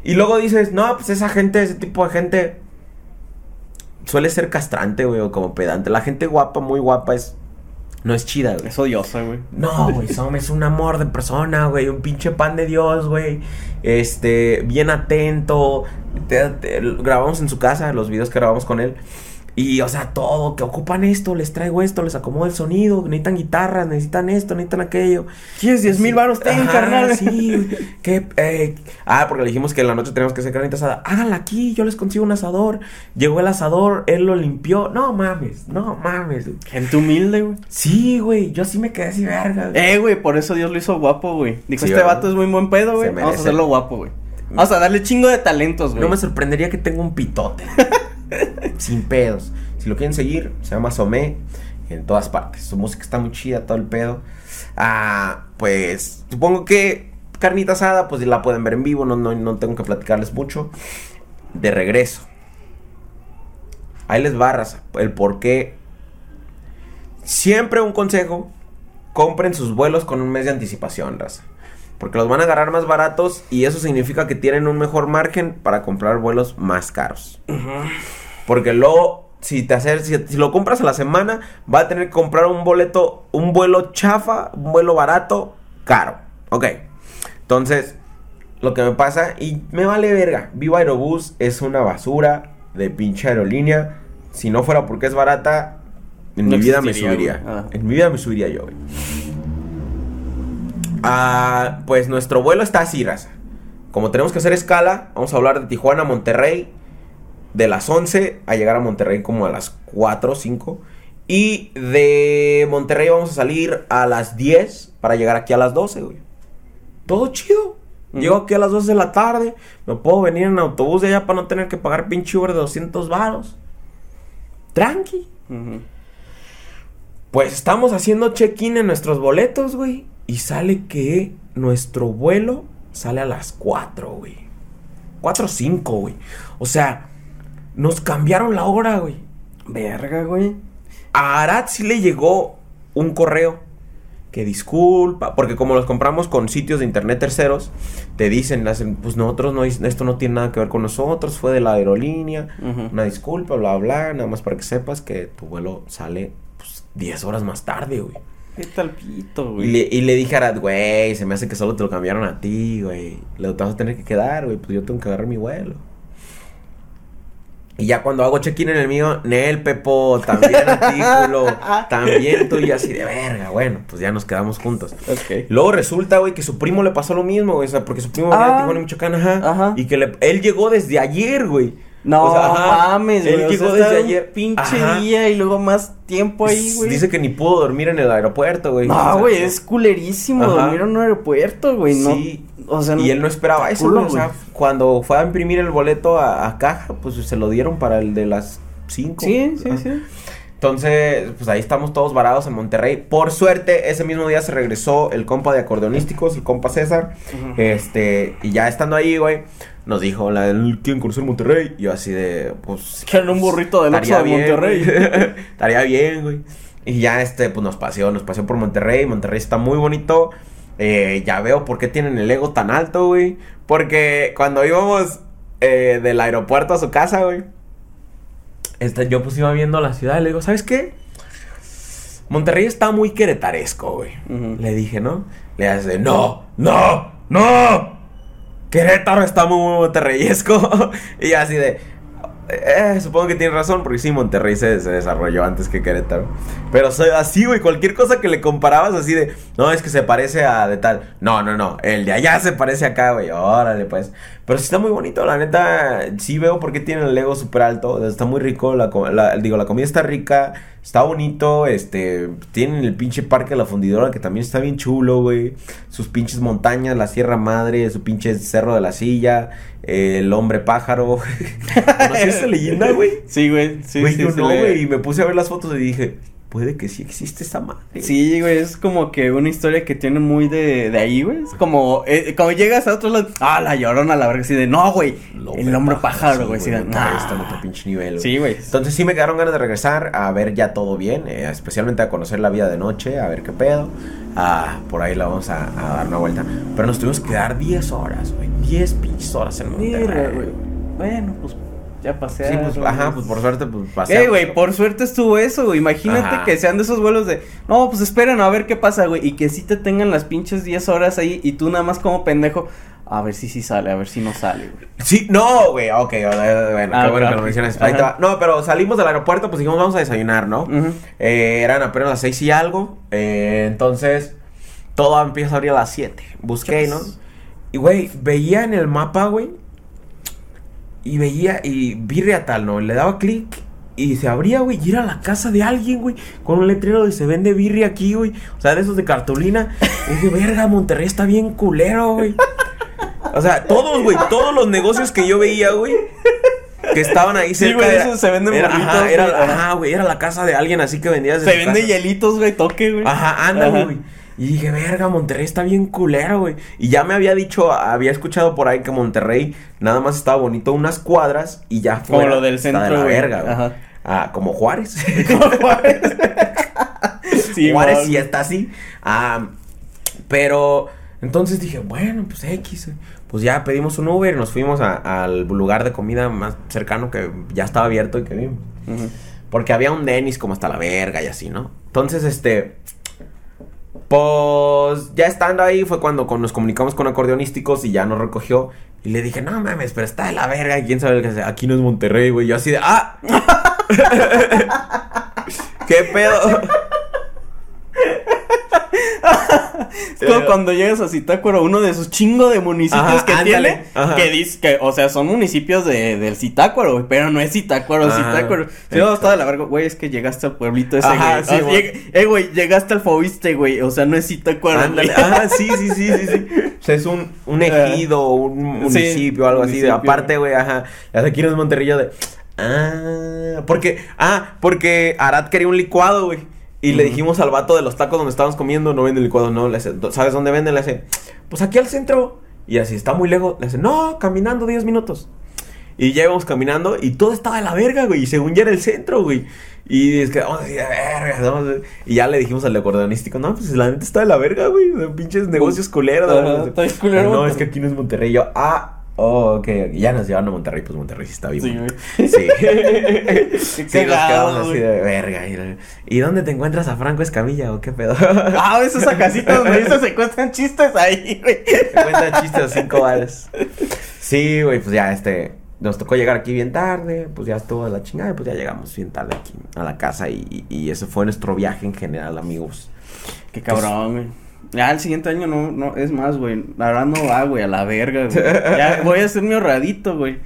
Y luego dices, no, pues esa gente, ese tipo de gente suele ser castrante, güey, o como pedante. La gente guapa, muy guapa, es. No es chida, güey. Es odiosa, güey. No, güey, Som es un amor de persona, güey. Un pinche pan de Dios, güey. Este, bien atento. Te- te- grabamos en su casa los videos que grabamos con él. Y, o sea, todo, que ocupan esto, les traigo esto, les acomodo el sonido, necesitan guitarras, necesitan esto, necesitan aquello. ¿Quieres 10 mil baros? Ten, carnal. Sí, que, eh, ah, porque le dijimos que en la noche tenemos que hacer carnita asada. Háganla aquí, yo les consigo un asador. Llegó el asador, él lo limpió. No mames, no mames. güey. Gente humilde, güey. Sí, güey, yo sí me quedé así, verga. güey. Eh, güey, por eso Dios lo hizo guapo, güey. Dijo, Sí, este ¿verdad? vato es muy buen pedo, güey. Vamos a hacerlo guapo, güey. Vamos a darle chingo de talentos, güey. No me sorprendería que tenga un pitote. Sin pedos. Si lo quieren seguir, se llama Somé. En todas partes. Su música está muy chida, todo el pedo. Ah, pues supongo que carnita asada, pues la pueden ver en vivo. No, no, no tengo que platicarles mucho. De regreso. Ahí les barras el por qué. Siempre un consejo. Compren sus vuelos con un mes de anticipación, raza. Porque los van a agarrar más baratos y eso significa que tienen un mejor margen para comprar vuelos más caros. Porque luego, si te hacer, si, si lo compras a la semana, va a tener que comprar un boleto, un vuelo chafa, un vuelo barato, caro. Ok. Entonces, lo que me pasa, y me vale verga. Viva Aerobús es una basura de pinche aerolínea. Si no fuera porque es barata, en No mi vida me subiría. Ah. En mi vida me subiría yo, güey. Ah, pues nuestro vuelo está así, raza. Como tenemos que hacer escala, vamos a hablar de Tijuana Monterrey. De las 11 a llegar a Monterrey como a las 4 o 5. Y de Monterrey vamos a salir a las 10 para llegar aquí a las 12, güey. Todo chido. Llego aquí a las 12 de la tarde. Me puedo venir en autobús de allá para no tener que pagar pinche Uber de 200 varos. Tranqui. Ujú. Pues estamos haciendo check-in en nuestros boletos, güey. Y sale que nuestro vuelo sale a las 4, güey. 4 o 5, güey. O sea, nos cambiaron la hora, güey. Verga, güey. A Arad sí le llegó un correo que disculpa, porque como los compramos con sitios de internet terceros, te dicen, hacen, pues nosotros no, esto no tiene nada que ver con nosotros, fue de la aerolínea, una disculpa, bla, bla, nada más para que sepas que tu vuelo sale pues, 10 horas más tarde, güey. Vete al pito, Y güey. le, y le dije a Arad, güey, se me hace que solo te lo cambiaron a ti, güey. Le vas a tener que quedar, güey, pues yo tengo que agarrar mi vuelo. Y ya cuando hago check-in en el mío, Nel, Pepo, también artículo, también tú y así de verga, bueno, pues ya nos quedamos juntos. Ok. Luego resulta, güey, que su primo le pasó lo mismo, güey, o sea, porque su primo Ah. venía de Tijuana, Michoacán, ajá, Ajá. y que le- él llegó desde ayer, güey. No O sea, ajá, mames, él güey. o llegó sea, desde ayer. Pinche Ajá. día y luego más tiempo ahí, güey. Dice que ni pudo dormir en el aeropuerto, güey. O No, sea, güey, es culerísimo Ajá. dormir en un aeropuerto, güey. No, Sí. o sea, Y él no esperaba eso, culo, güey. O sea, cuando fue a imprimir el boleto a, a caja, pues se lo dieron para el de las 5. Sí, sí, sí. Entonces, pues ahí estamos todos varados en Monterrey. Por suerte, ese mismo día se regresó el compa de acordeonísticos, el compa César. Este, y ya estando ahí, güey, nos dijo, la, ¿quieren conocer Monterrey? Y yo así de, pues... Quieren un burrito de bien, Monterrey. estaría bien, güey. Y ya, este, pues nos paseó, nos paseó por Monterrey. Monterrey está muy bonito. Eh, ya veo por qué tienen el ego tan alto, güey. Porque cuando íbamos eh, del aeropuerto a su casa, güey. Este, yo pues iba viendo la ciudad y le digo, ¿sabes qué? Monterrey está muy queretaresco, güey. Le dije, ¿no? Le hace, no, no, no. Querétaro está muy monterreyesco. y así de, eh, supongo que tiene razón, porque sí, Monterrey se, desarrolló antes que Querétaro. Pero así, güey, cualquier cosa que le comparabas así de, no, es que se parece a de tal. No, no, no, el de allá se parece acá, güey, órale, pues. Pero sí está muy bonito, la neta, sí veo por qué tiene el ego súper alto, está muy rico, la, digo, la comida está rica, está bonito, este, tienen el pinche parque de la fundidora que también está bien chulo, güey. Sus pinches montañas, la Sierra Madre, su pinche cerro de la silla, el hombre pájaro. ¿Conocí esa leyenda, güey? Sí, güey. Sí, Güey, sí, yo se no, le- güey. Y me puse a ver las fotos y dije, puede que sí existe esa madre. Sí, güey, es como que una historia que tiene muy de, de ahí, güey. Es como, eh, como llegas a otro lado, ah, la llorona, la verga, así de, no, güey, el hombre pájaro, güey, sí, así de, nah. Está en otro pinche nivel, güey. Sí, güey. Entonces sí me quedaron ganas de regresar a ver ya todo bien, eh, especialmente a conocer la vida de noche, a ver qué pedo. Ah, por ahí la vamos a, a dar una vuelta. Pero nos tuvimos que quedar 10 horas, güey. 10 pinches horas en Monterrey. Mierda, güey. Bueno, pues ya pasé. Sí, pues, ajá, pues por suerte, pues pasé. Eh, güey, por suerte estuvo eso, güey. Imagínate Ajá. que sean de esos vuelos de, no, pues esperen a ver qué pasa, güey. Y que sí te tengan las pinches 10 horas ahí y tú nada más como pendejo, a ver si sí sale, a ver si no sale, güey. Sí, no, güey, ok, eh, bueno, Ah, qué bueno que lo mencionas. Ahí te Ajá. va. No, pero salimos del aeropuerto, pues dijimos, vamos a desayunar, ¿no? Eh, eran apenas las seis y algo. eh, entonces, todo empieza a abrir a las 7. Busqué, ¿no? Y, güey, veía en el mapa, güey. Y veía, y birria tal, ¿no? Le daba clic y se abría, güey, y era la casa de alguien, güey, con un letrero de se vende birria aquí, güey. O sea, de esos de cartulina. Y dije, verga, Monterrey está bien culero, güey. O sea, todos, güey, todos los negocios que yo veía, güey, que estaban ahí Sí, cerca. güey, era- esos se venden era, burritos, ajá, era, güey. ajá, güey, era la casa de alguien así que vendía desde Se vende casa. hielitos, güey, toque, güey. Ajá, ándale, Ajá. güey. Y dije, verga, Monterrey está bien culero, güey. Y ya me había dicho, había escuchado por ahí que Monterrey nada más estaba bonito unas cuadras y ya Como fuera lo del centro, de la güey. verga, güey. Ajá. Ah, como Juárez. Sí, Juárez mon. sí está así. Ah, pero entonces dije, bueno, pues X. eh. Pues ya pedimos un Uber y nos fuimos a- al lugar de comida más cercano que ya estaba abierto y que vimos. Porque había un Denis como hasta la verga y así, ¿no? Entonces, este. Pues ya estando ahí fue cuando nos comunicamos con acordeonísticos y ya nos recogió. Y le dije, no mames, pero está de la verga. ¿Quién sabe lo que sea? Aquí no es Monterrey, güey. Yo así de, ¡ah! ¿Qué pedo? Es como cuando llegas a Zitácuaro, uno de esos chingo de municipios Ajá, que ándale, tiene, ajá. que dice que, o sea, son municipios de, del Zitácuaro, güey, pero no es Zitácuaro, Ajá, Zitácuaro. Si no, está de la verga, güey, es que llegaste al pueblito ese, Ajá, güey. sí, Ah, güey. lleg- eh, güey, llegaste al Fobiste, güey, o sea, no es Zitácuaro, Ándale. güey. Ah, sí, sí, sí, sí, sí. O sea, es un, un ejido, un municipio, algo así. Municipio. aparte, güey, ajá. Aquí no es Monterrey, yo de. Ah, porque, ah, porque Arad quería un licuado, güey. Y le dijimos al vato de los tacos donde estábamos comiendo, no vende licuado, no. Le hace, ¿sabes dónde venden? Le hace, pues aquí al centro. Y así, está muy lejos. Le hace, no, caminando 10 minutos. Y ya íbamos caminando y todo estaba de la verga, güey. Y según ya era el centro, güey. Y es que vamos a decir, de verga. vamos a- Y ya le dijimos al acordeonístico, no, pues la neta está de la verga, güey. De pinches negocios culeros. Ajá, ¿no? es que aquí no es Monterrey. Yo, ah, Oh, ok, ok. Ya nos llevan a Monterrey, pues Monterrey sí está bien. Sí, güey. Sí. Sí, nos cagado, quedamos así güey. de verga. Y, ¿Y dónde te encuentras a Franco Escamilla o qué pedo? Ah, es esa casita donde dice se cuentan chistes ahí, güey. Te cuenta chistes a cinco balas. Sí, güey, pues ya este. Nos tocó llegar aquí bien tarde, pues ya estuvo de la chingada, y pues ya llegamos bien tarde aquí a la casa y, y ese fue nuestro viaje en general, amigos. Qué cabrón, güey. Ya el siguiente año no, no, es más, güey. La verdad no va, güey, a la verga, güey. Ya voy a hacer mi ahorradito, güey.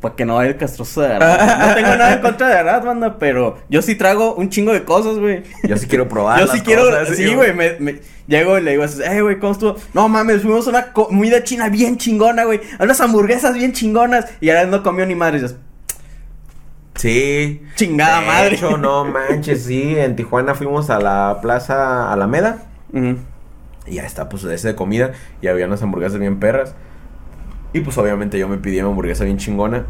Para que no vaya el castroso de Arad. No tengo nada en contra de Arad, banda, pero yo sí trago un chingo de cosas, güey. Yo sí quiero probar. Yo sí quiero, cosas, sí, güey, me, me- llego y le digo así, eh, güey, ¿cómo estuvo? No mames, fuimos a una comida china bien chingona, güey, a unas hamburguesas bien chingonas, y ahora no comió ni madre, y yo, Sí. chingada De madre. hecho, no manches, sí. En Tijuana fuimos a la plaza Alameda. Ujú. Y ya está, pues ese de comida. Y había unas hamburguesas bien perras. Y pues obviamente yo me pedí una hamburguesa bien chingona.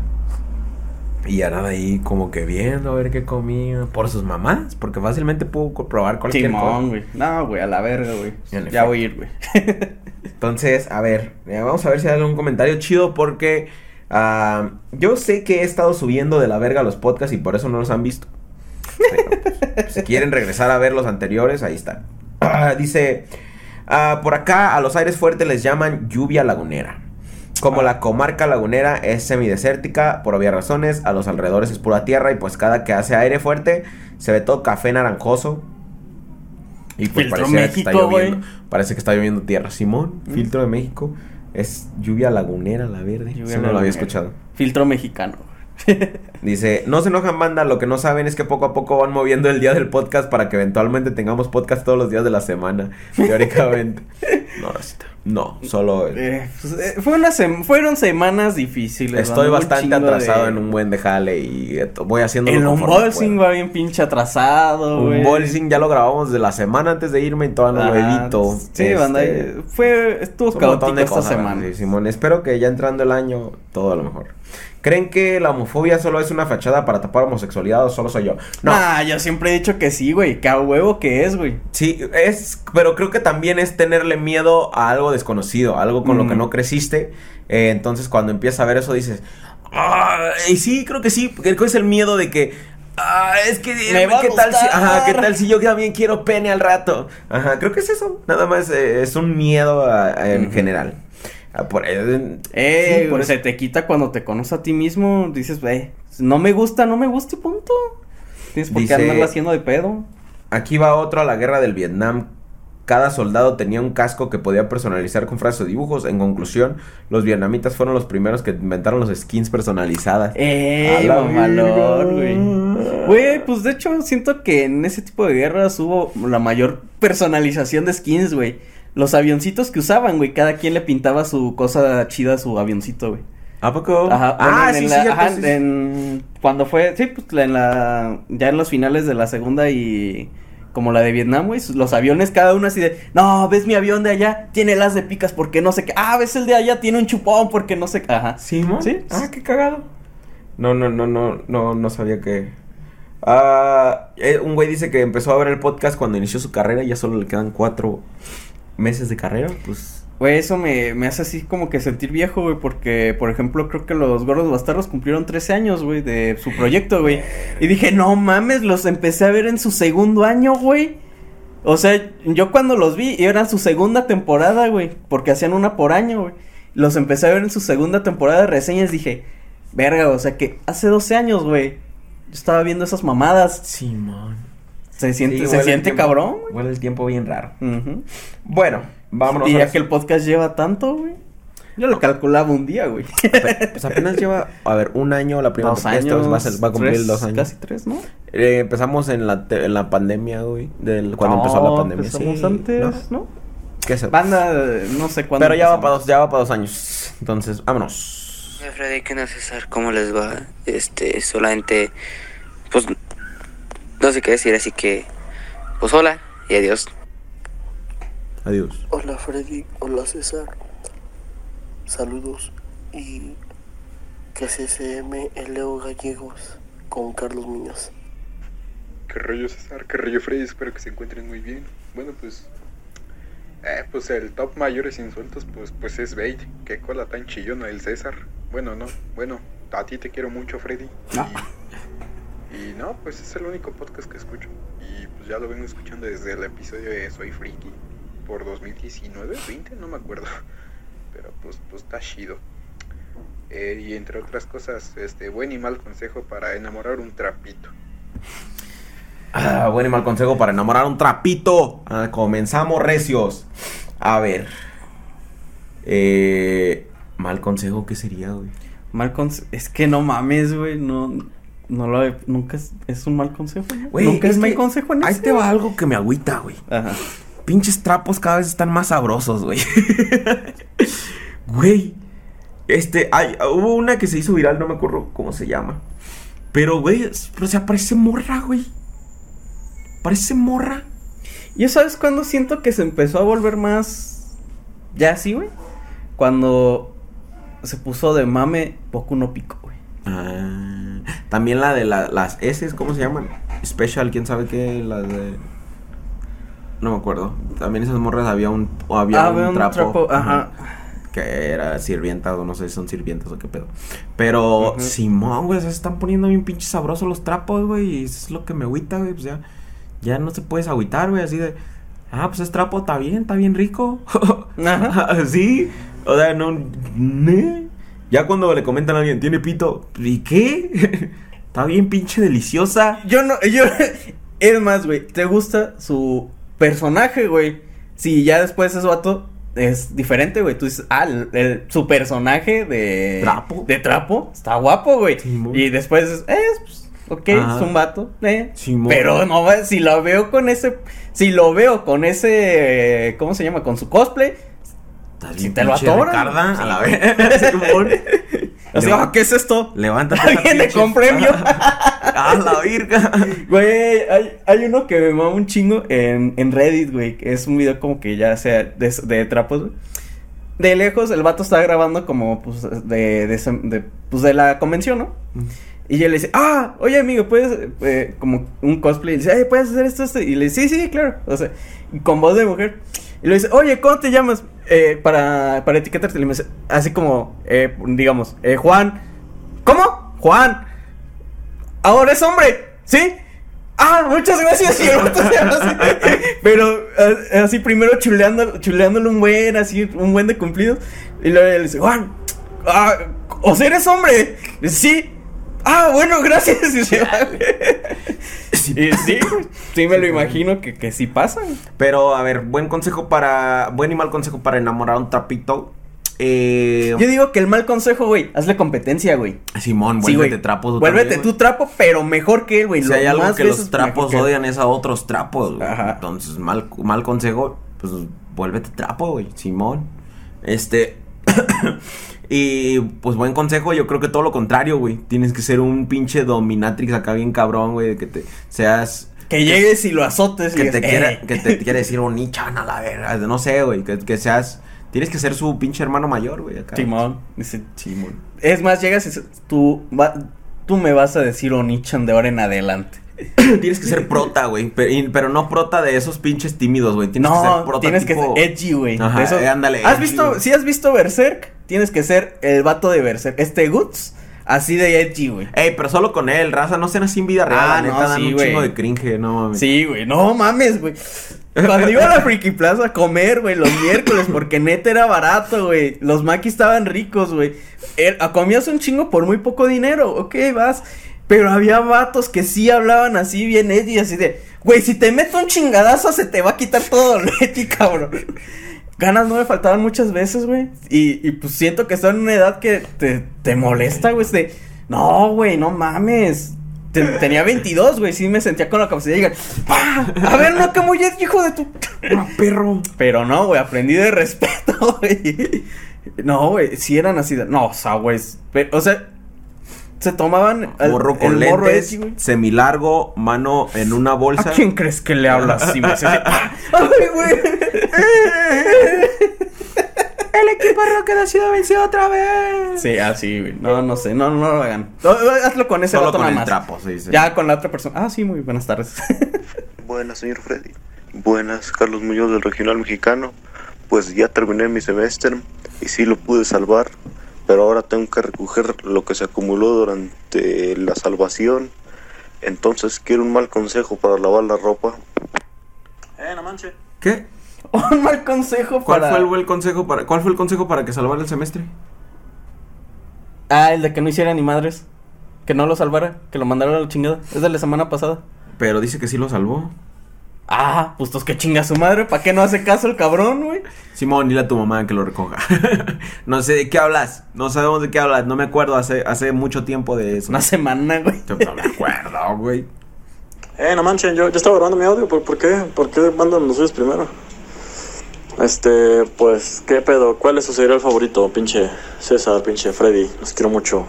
Y ya nada ahí como que viendo a ver qué comía. Por sus mamás. Porque fácilmente puedo probar cualquier cosa. güey. No, güey, a la verga, güey. Ya efecto. voy a ir, güey. Entonces, a ver, eh, vamos a ver si hay algún comentario chido porque ah, yo sé que he estado subiendo de la verga los podcasts y por eso no los han visto. Pero, pues, si quieren regresar a ver los anteriores, ahí están. Ah, dice, ah, por acá a los aires fuertes les llaman lluvia lagunera. Como la comarca lagunera es semidesértica, por obvias razones, a los alrededores es pura tierra y pues cada que hace aire fuerte se ve todo café naranjoso. Y pues pareciera que está lloviendo. Parece que está lloviendo tierra. Simón, Mm. filtro de México. Es lluvia lagunera, la verde. Lluvia Eso no lo había escuchado. Filtro mexicano. Dice, no se enojan banda, lo que no saben es que poco a poco van moviendo el día del podcast para que eventualmente tengamos podcast todos los días de la semana, teóricamente. no, Rosita, no, solo... Eh, pues, eh, fue una sem- fueron semanas difíciles. Estoy bastante atrasado de- en un buen de jale y eh, voy haciendo El unboxing va bien pinche atrasado. Un bolsing ya lo grabamos de la semana antes de irme y todavía no lo edito. Sí, Este, banda, eh, fue, estuvo caótico de esta cosas, semana. sí, Simón, espero que ya entrando el año, todo a lo mejor. ¿Creen que la homofobia solo es una fachada para tapar homosexualidad o solo soy yo? No, Nah, yo siempre he dicho que sí, güey. Que a huevo que es, güey. sí, es, pero creo que también es tenerle miedo a algo desconocido, algo con lo que Mm. no creciste. Eh, entonces cuando empiezas a ver eso dices, ah, y sí, creo que sí, creo que es el miedo de que... Ah, es que Me va a ¿qué tal si, gustar. ajá, qué tal si yo también quiero pene al rato? Ajá, creo que es eso. Nada más eh, es un miedo a- a- en general. Ah, por- eh, Eh, sí, por se eso. te quita cuando te conoces a ti mismo. Dices, güey, no me gusta, no me gusta y punto. Tienes por qué andarla haciendo de pedo. Aquí va otro a la guerra del Vietnam. Cada soldado tenía un casco que podía personalizar con frases o dibujos. En conclusión, los vietnamitas fueron los primeros que inventaron los skins personalizadas. Eh, mamalón, güey. Güey, pues de hecho siento que en ese tipo de guerras hubo la mayor personalización de skins, güey. Los avioncitos que usaban, güey, cada quien le pintaba su cosa chida a su avioncito, güey. ¿A poco? Ajá, ah, sí, cuando fue, sí, pues en la, ya en los finales de la segunda y como la de Vietnam, güey, los aviones cada uno así de, no, ves mi avión de allá, tiene las de picas porque no sé qué, ah, ves el de allá, tiene un chupón porque no sé qué, ajá. ¿Simón? Sí. Ah, qué cagado. No, no, no, no, no, no sabía que... Ah, eh, un güey dice que empezó a ver el podcast cuando inició su carrera y ya solo le quedan cuatro meses de carrera, pues... Güey, eso me, me hace así como que sentir viejo, güey, porque, por ejemplo, creo que los Gordos Bastardos cumplieron 13 años, güey, de su proyecto, güey. Y dije, no mames, los empecé a ver en su segundo año, güey. O sea, yo cuando los vi, era su segunda temporada, güey, porque hacían una por año, güey. Los empecé a ver en su segunda temporada de reseñas, dije, verga, o sea que hace 12 años, güey, yo estaba viendo esas mamadas. Simón. Se siente, Sí, se huele el siente tiempo- cabrón, güey. Huele el tiempo bien raro. Bueno, vámonos. Y a que el podcast lleva tanto, güey. Yo lo calculaba un día, güey. Pues apenas lleva, a ver, un año la primera Dos esta años. vez va a, ser- va a cumplir tres, dos años. Casi tres, ¿no? Eh, empezamos en la, te- en la pandemia, güey. Del, cuando No, empezó la pandemia. Empezamos Sí, antes, ¿no? ¿no? ¿Qué sé? Banda, no sé cuándo. Pero ya va para dos, ya va para dos años. Entonces, vámonos. Hola Freddy, ¿qué onda César? ¿Cómo les va? Este, solamente, pues, no sé qué decir, así que, pues hola y adiós. Adiós. Hola Freddy, hola César. Saludos y que CCM el Leo Gallegos con Carlos Muñoz. ¿Qué rollo César? ¿Qué rollo Freddy? Espero que se encuentren muy bien. Bueno, pues Eh, pues el top mayores insultos, pues, pues es Bait. Qué cola tan chillona el César. Bueno, no, bueno, a ti te quiero mucho, Freddy. Y, y no, pues es el único podcast que escucho. Y pues ya lo vengo escuchando desde el episodio de Soy Friki. Por 2019, 20, no me acuerdo. Pero pues, pues está chido. Eh, y entre otras cosas, este buen y mal consejo para enamorar un trapito. Ah, buen y mal consejo para enamorar un trapito. Ah, comenzamos recios. A ver. Eh, mal consejo, ¿qué sería, güey? Mal consejo. Es que no mames, güey. No, no lo he- Nunca es, es un mal consejo. ¿no? Güey, Nunca es, mal consejo en Ahí ese, te va güey. algo que me agüita, güey. Ajá. Pinches trapos cada vez están más sabrosos, güey. Güey. Este, hay, hubo una que se hizo viral, no me acuerdo cómo se llama. Pero, güey, o sea, parece morra, güey. Parece morra. Yo sabes cuándo siento que se empezó a volver más. Ya así, güey. Cuando se puso de mame Poco no pico, güey. Ah, también la de la- las S, ¿cómo se llaman? Special, quién sabe qué, las de... No me acuerdo. También esas morras había un, había Ah, un, había un trapo. trapo, ajá. Que era sirvienta o no sé si son sirvientas o qué pedo. Pero. Simón, güey, se están poniendo bien pinches sabrosos los trapos, güey. Y eso es lo que me agüita, güey. Pues ya, ya no se puedes agüitar, güey. Así de, ah, pues es trapo, está bien, está bien rico. Ajá. sí, o sea, no. ¿ne? Ya cuando le comentan a alguien, tiene pito, ¿y qué? está bien pinche deliciosa. Yo no, yo. Es más, güey. ¿Te gusta su personaje, güey? Si ya después ese vato es diferente, güey. Tú dices, ah, el- el- su personaje de. Trapo. De trapo. Está guapo, güey. Y después es, eh, pues, ok, Ajá. es un vato, eh. Pero no, si lo veo con ese. Si lo veo con ese. ¿Cómo se llama? Con su cosplay. Si te lo atoran. A la vez. Así, ¿qué es esto? Levántate. Alguien premio. ¡Ah, la virga! Güey, hay, hay uno que me mama un chingo en, en Reddit, güey. Que es un video como que ya sea de, de trapos, güey. De lejos, el vato está grabando como, pues, de, de, de, pues, de la convención, ¿no? Y ella le dice, ah, oye, amigo, puedes, eh, como un cosplay. Y le dice, ay, ¿puedes hacer esto, esto? Y le dice, sí, sí, claro. O sea, con voz de mujer. Y le dice, oye, ¿cómo te llamas? Eh, para, para etiquetarte. Le dice, así como, eh, digamos, Juan. ¿Cómo? Juan. Ahora es hombre, ¿sí? Ah, muchas gracias. Y el vato se así. Pero eh, así primero chuleando, chuleándole un buen, así, un buen de cumplidos. Y luego le dice, Juan, ah, o sea, eres hombre. Dice, sí. Ah, bueno, gracias. Y se va, güey. Y sí, sí me lo imagino que, que sí pasa. Pero, a ver, buen consejo para. Buen y mal consejo para enamorar a un trapito. Eh, Yo digo que el mal consejo, güey, hazle competencia, güey. Simón, Sí, vuélvete güey. trapo. tú Vuélvete también, tu trapo, pero mejor que él, güey. Si Lo hay algo que los trapos que odian es a otros trapos, güey. Entonces, mal, mal consejo, pues vuélvete trapo, güey. Simón. Este. y pues buen consejo, yo creo que todo lo contrario, güey. Tienes que ser un pinche dominatrix acá bien cabrón, güey. Que te seas. Que llegues y lo azotes y Que digas, te, quiera, "Eh". que te quiera decir Onichan a la verga. No sé, güey. Que, que seas. Tienes que ser su pinche hermano mayor, güey. Acá. Simón. Dice, Simón. Es más, llegas y tú, va- tú me vas a decir Onichan de ahora en adelante. Tienes que ser prota, güey. Pero, no prota de esos pinches tímidos, güey. Tienes que ser no, prota tienes tipo- que ser edgy, güey. Ajá, esos- eh, ándale, ¿Has edgy, visto, si has visto Berserk? Tienes que ser el vato de Berserk. Este Guts, así de edgy, güey. Ey, pero solo con él, raza, no sean así en vida real, Ah, la no, neta, dan sí, un chingo de cringe, no mames. Sí, güey, no mames, güey. Cuando iba a la Friki Plaza a comer, güey, los miércoles, porque neta era barato, güey. Los maquis estaban ricos, güey. Er- Comías un chingo por muy poco dinero, ok, vas. Pero había vatos que sí hablaban así bien edgy, así de, güey, si te meto un chingadazo se te va a quitar todo lo edgy, cabrón. Ganas no me faltaban muchas veces, güey. Y, y pues siento que estoy en una edad que te, te molesta, güey. de, no, güey, no mames. Te- tenía 22, güey. Sí me sentía con la capacidad de llegar. ¡Pah! A ver, no, que muy edgy, hijo de tu. Ah, perro. Pero no, güey, aprendí de respeto, güey. No, güey, si eran así de. No, o sea, güey. O sea, se tomaban. el- Morro con el morro güey. semilargo, mano en una bolsa. ¿A quién crees que le hablas así? Me dice, ¡Ah! ¡Ay, güey! El equipo Rocket ha sido vencido otra vez. Sí, así, güey. No, no sé, no, no lo hagan. Hazlo con ese Solo vato con nada el más. trapo, sí, sí. Ya con la otra persona. Ah, sí, muy buenas tardes. Buenas, señor Freddy. Buenas, Carlos Muñoz del Regional Mexicano. pues ya terminé mi semestre y sí lo pude salvar, pero ahora tengo que recoger lo que se acumuló durante la salvación. Entonces quiero un mal consejo para lavar la ropa. Eh, no manches. ¿Qué? Un mal consejo ¿Cuál para... fue el buen consejo para cuál fue el consejo para que salvara el semestre? Ah, el de que no hiciera ni madres. Que no lo salvara, que lo mandara a la chingada. Es de la semana pasada. Pero dice que sí lo salvó. Ah, pues tos que chinga su madre, ¿para qué no hace caso el cabrón, güey? Simón, dile a tu mamá que lo recoja. no sé de qué hablas. No sabemos de qué hablas. No me acuerdo hace, hace mucho tiempo de eso. Una semana, güey. Yo no me acuerdo, güey. Eh, no manchen, yo, yo estaba grabando mi audio, ¿por, por qué? ¿Por qué mandan los suyos primero? Este, pues, ¿qué pedo? ¿Cuál es su cereal favorito? Pinche César, pinche Freddy, los quiero mucho.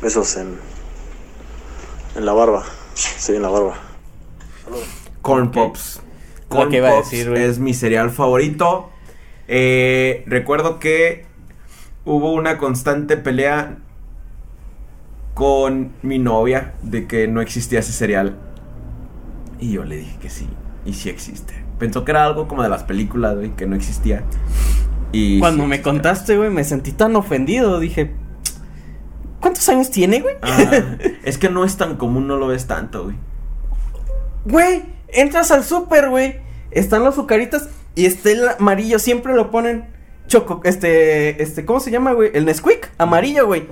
Besos en. en la barba. Sí, en la barba. Corn. Pops. Corn que iba a Pops decir, güey. es mi cereal favorito. Eh, recuerdo que hubo una constante pelea con mi novia de que no existía ese cereal. Y yo le dije que sí. Y sí existe. Pensó que era algo como de las películas, güey, que no existía. Y Cuando sí me contaste, güey, me sentí tan ofendido. Dije, ¿cuántos años tiene, güey? Ah, es que no es tan común, no lo ves tanto, güey. Güey, entras al súper, güey. Están las azucaritas y está el amarillo. Siempre lo ponen choco. Este, este, ¿cómo se llama, güey? El Nesquik, amarillo, güey.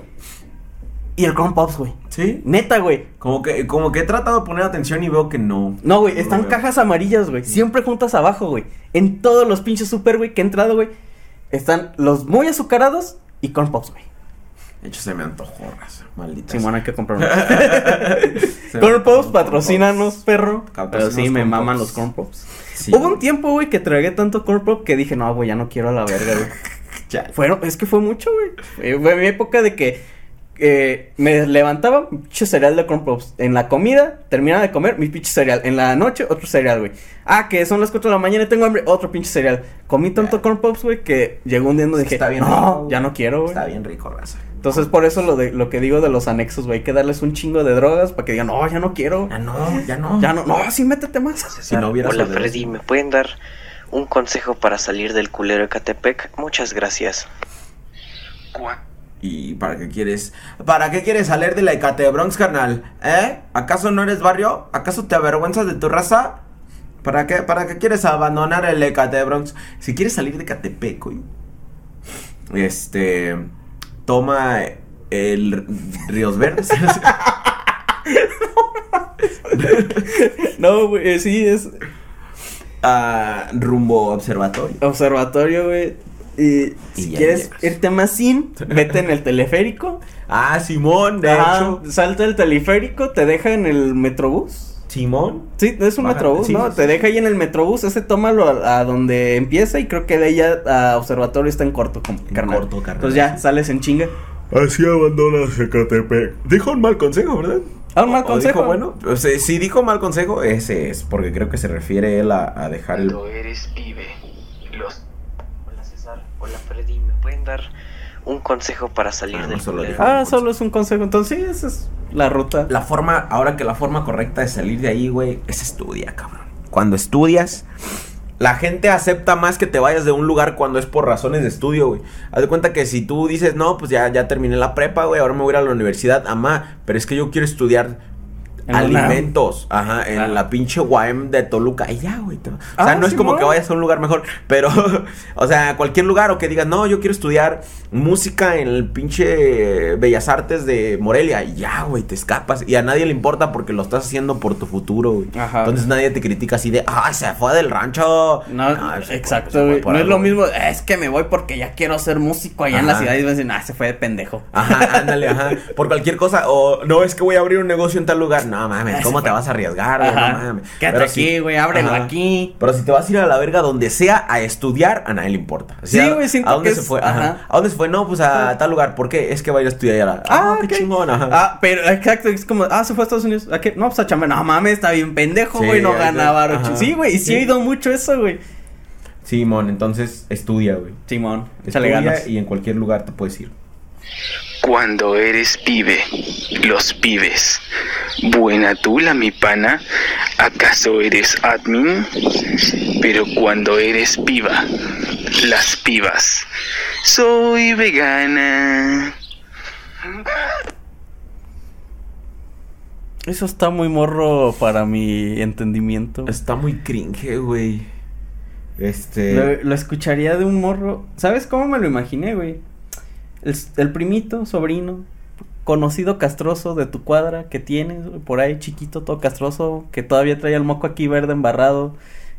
Y el Corn Pops, güey. ¿Sí? Neta, güey. Como que, como que he tratado de poner atención y veo que no. No, güey, están cajas amarillas, güey. Siempre juntas abajo, güey. En todos los pinches super, güey, que he entrado, güey. Están los muy azucarados y Corn Pops, güey. De hecho, se me antojó, raza. Maldita. Simón, sea. hay que comprar Corn Pops, patrocínanos, perro. Pero sí, me maman los Corn Pops. Sí. Hubo un tiempo, güey, que tragué tanto Corn Pop que dije, no, güey, ya no quiero a la verga, güey. Ya. Fueron, es que fue mucho, güey. Fue mi época de que eh, me levantaba, pinche cereal de Corn Pops. En la comida, terminaba de comer, mi pinche cereal. En la noche, otro cereal, güey. Ah, que son las 4 de la mañana y tengo hambre, otro pinche cereal. Comí tanto Corn Pops, güey, que llegó un día donde dije, Está bien no, rico, ya no quiero, güey. Está bien rico, raza. Entonces, por eso lo, de, lo que digo de los anexos, güey, hay que darles un chingo de drogas para que digan, no, ya no quiero. Ya no, ya no. Ya no, no, sí, métete más. Si no hubiera Hola sabido. Freddy, ¿me pueden dar un consejo para salir del culero de Catepec? Muchas gracias. ¿Y para qué quieres? ¿Para qué quieres salir de la Ecate Bronx, carnal? ¿Eh? ¿Acaso no eres barrio? ¿Acaso te avergüenzas de tu raza? ¿Para qué, ¿Para qué quieres abandonar el Ecate Bronx? Si quieres salir de Catepec, güey, Este. Toma el Ríos Verdes. No, güey, sí, es Ah, rumbo observatorio. observatorio, güey. Y si quieres llegas. irte más sin, vete en el teleférico. Ah, Simón, de Ajá, hecho. salta el teleférico, te deja en el metrobús. Simón. Sí, es un Baja- metrobús, sí, ¿no? sí, te sí. deja ahí en el metrobús, ese tómalo a, a donde empieza y creo que de ahí ya a observatorio está en corto, como, En carnal. corto, carnal, Entonces ya sí. sales en chinga. Así abandonas Ecatepec. Dijo un mal consejo, ¿verdad? Ah, un mal ¿O consejo. dijo bueno? O sea, si dijo mal consejo, ese es. Porque creo que se refiere él a, a dejar el. eres pibe. Los... Hola César, hola Freddy, ¿me pueden dar un consejo para salir Ah, no, del solo. Ah, solo es un consejo. Entonces sí, esa es la ruta. La forma, ahora que la forma correcta de salir de ahí, güey, es estudia, cabrón. Cuando estudias, la gente acepta más que te vayas de un lugar cuando es por razones de estudio, güey. Haz de cuenta que si tú dices, no, pues ya, ya terminé la prepa, güey, ahora me voy a ir a la universidad, amá, pero es que yo quiero estudiar En la UNAM. alimentos, ajá, en Ah. la pinche UAM de Toluca, y ya, güey. te- O Ah, sea, no es como que vayas a un lugar mejor, pero, o sea, cualquier lugar o que digas, no, yo quiero estudiar música en el pinche Bellas Artes de Morelia, y ya, güey, te escapas, y a nadie le importa porque lo estás haciendo por tu futuro, güey. Ajá. Entonces nadie te critica así de, ah, se fue del rancho. No, se exacto, fue güey. No es lo güey. mismo, es que me voy porque ya quiero ser músico allá en la ciudad y a decir, ah, se fue de pendejo. Ajá, ándale, ajá. Por cualquier cosa. O no, es que voy a abrir un negocio en tal lugar. No mames, ¿cómo te vas a arriesgar, güey? No mames. Quédate Pero aquí, güey, ábrelo Ajá. aquí. Pero si te vas a ir a la verga donde sea a estudiar, a nadie le importa. O Sí, sea, güey, siento ¿A dónde que se es- fue? Ajá. ajá. ¿A dónde se fue? No, pues a tal lugar. ¿Por qué? Es que va a ir a estudiar allá. Ah, qué ok. chingón, ajá. Ah, pero exacto, es como, ah, se fue a Estados Unidos. ¿A qué? No, pues a chambear. No mames, está bien pendejo, Sí, güey, no ganaba. Sí, güey, y sí, Sí. he oído mucho eso, güey. Simón, entonces estudia, güey. Simón, Estudia y en cualquier lugar te puedes ir. Cuando eres pibe, los pibes. Buena tula, mi pana. ¿Acaso eres admin? Pero cuando eres piba, las pibas. Soy vegana. Eso está muy morro para mi entendimiento. Está muy cringe, güey. Este. Lo, lo escucharía de un morro. ¿Sabes cómo me lo imaginé, güey? El, primito, sobrino, conocido castroso de tu cuadra que tienes, por ahí chiquito, todo castroso, que todavía trae el moco aquí verde embarrado,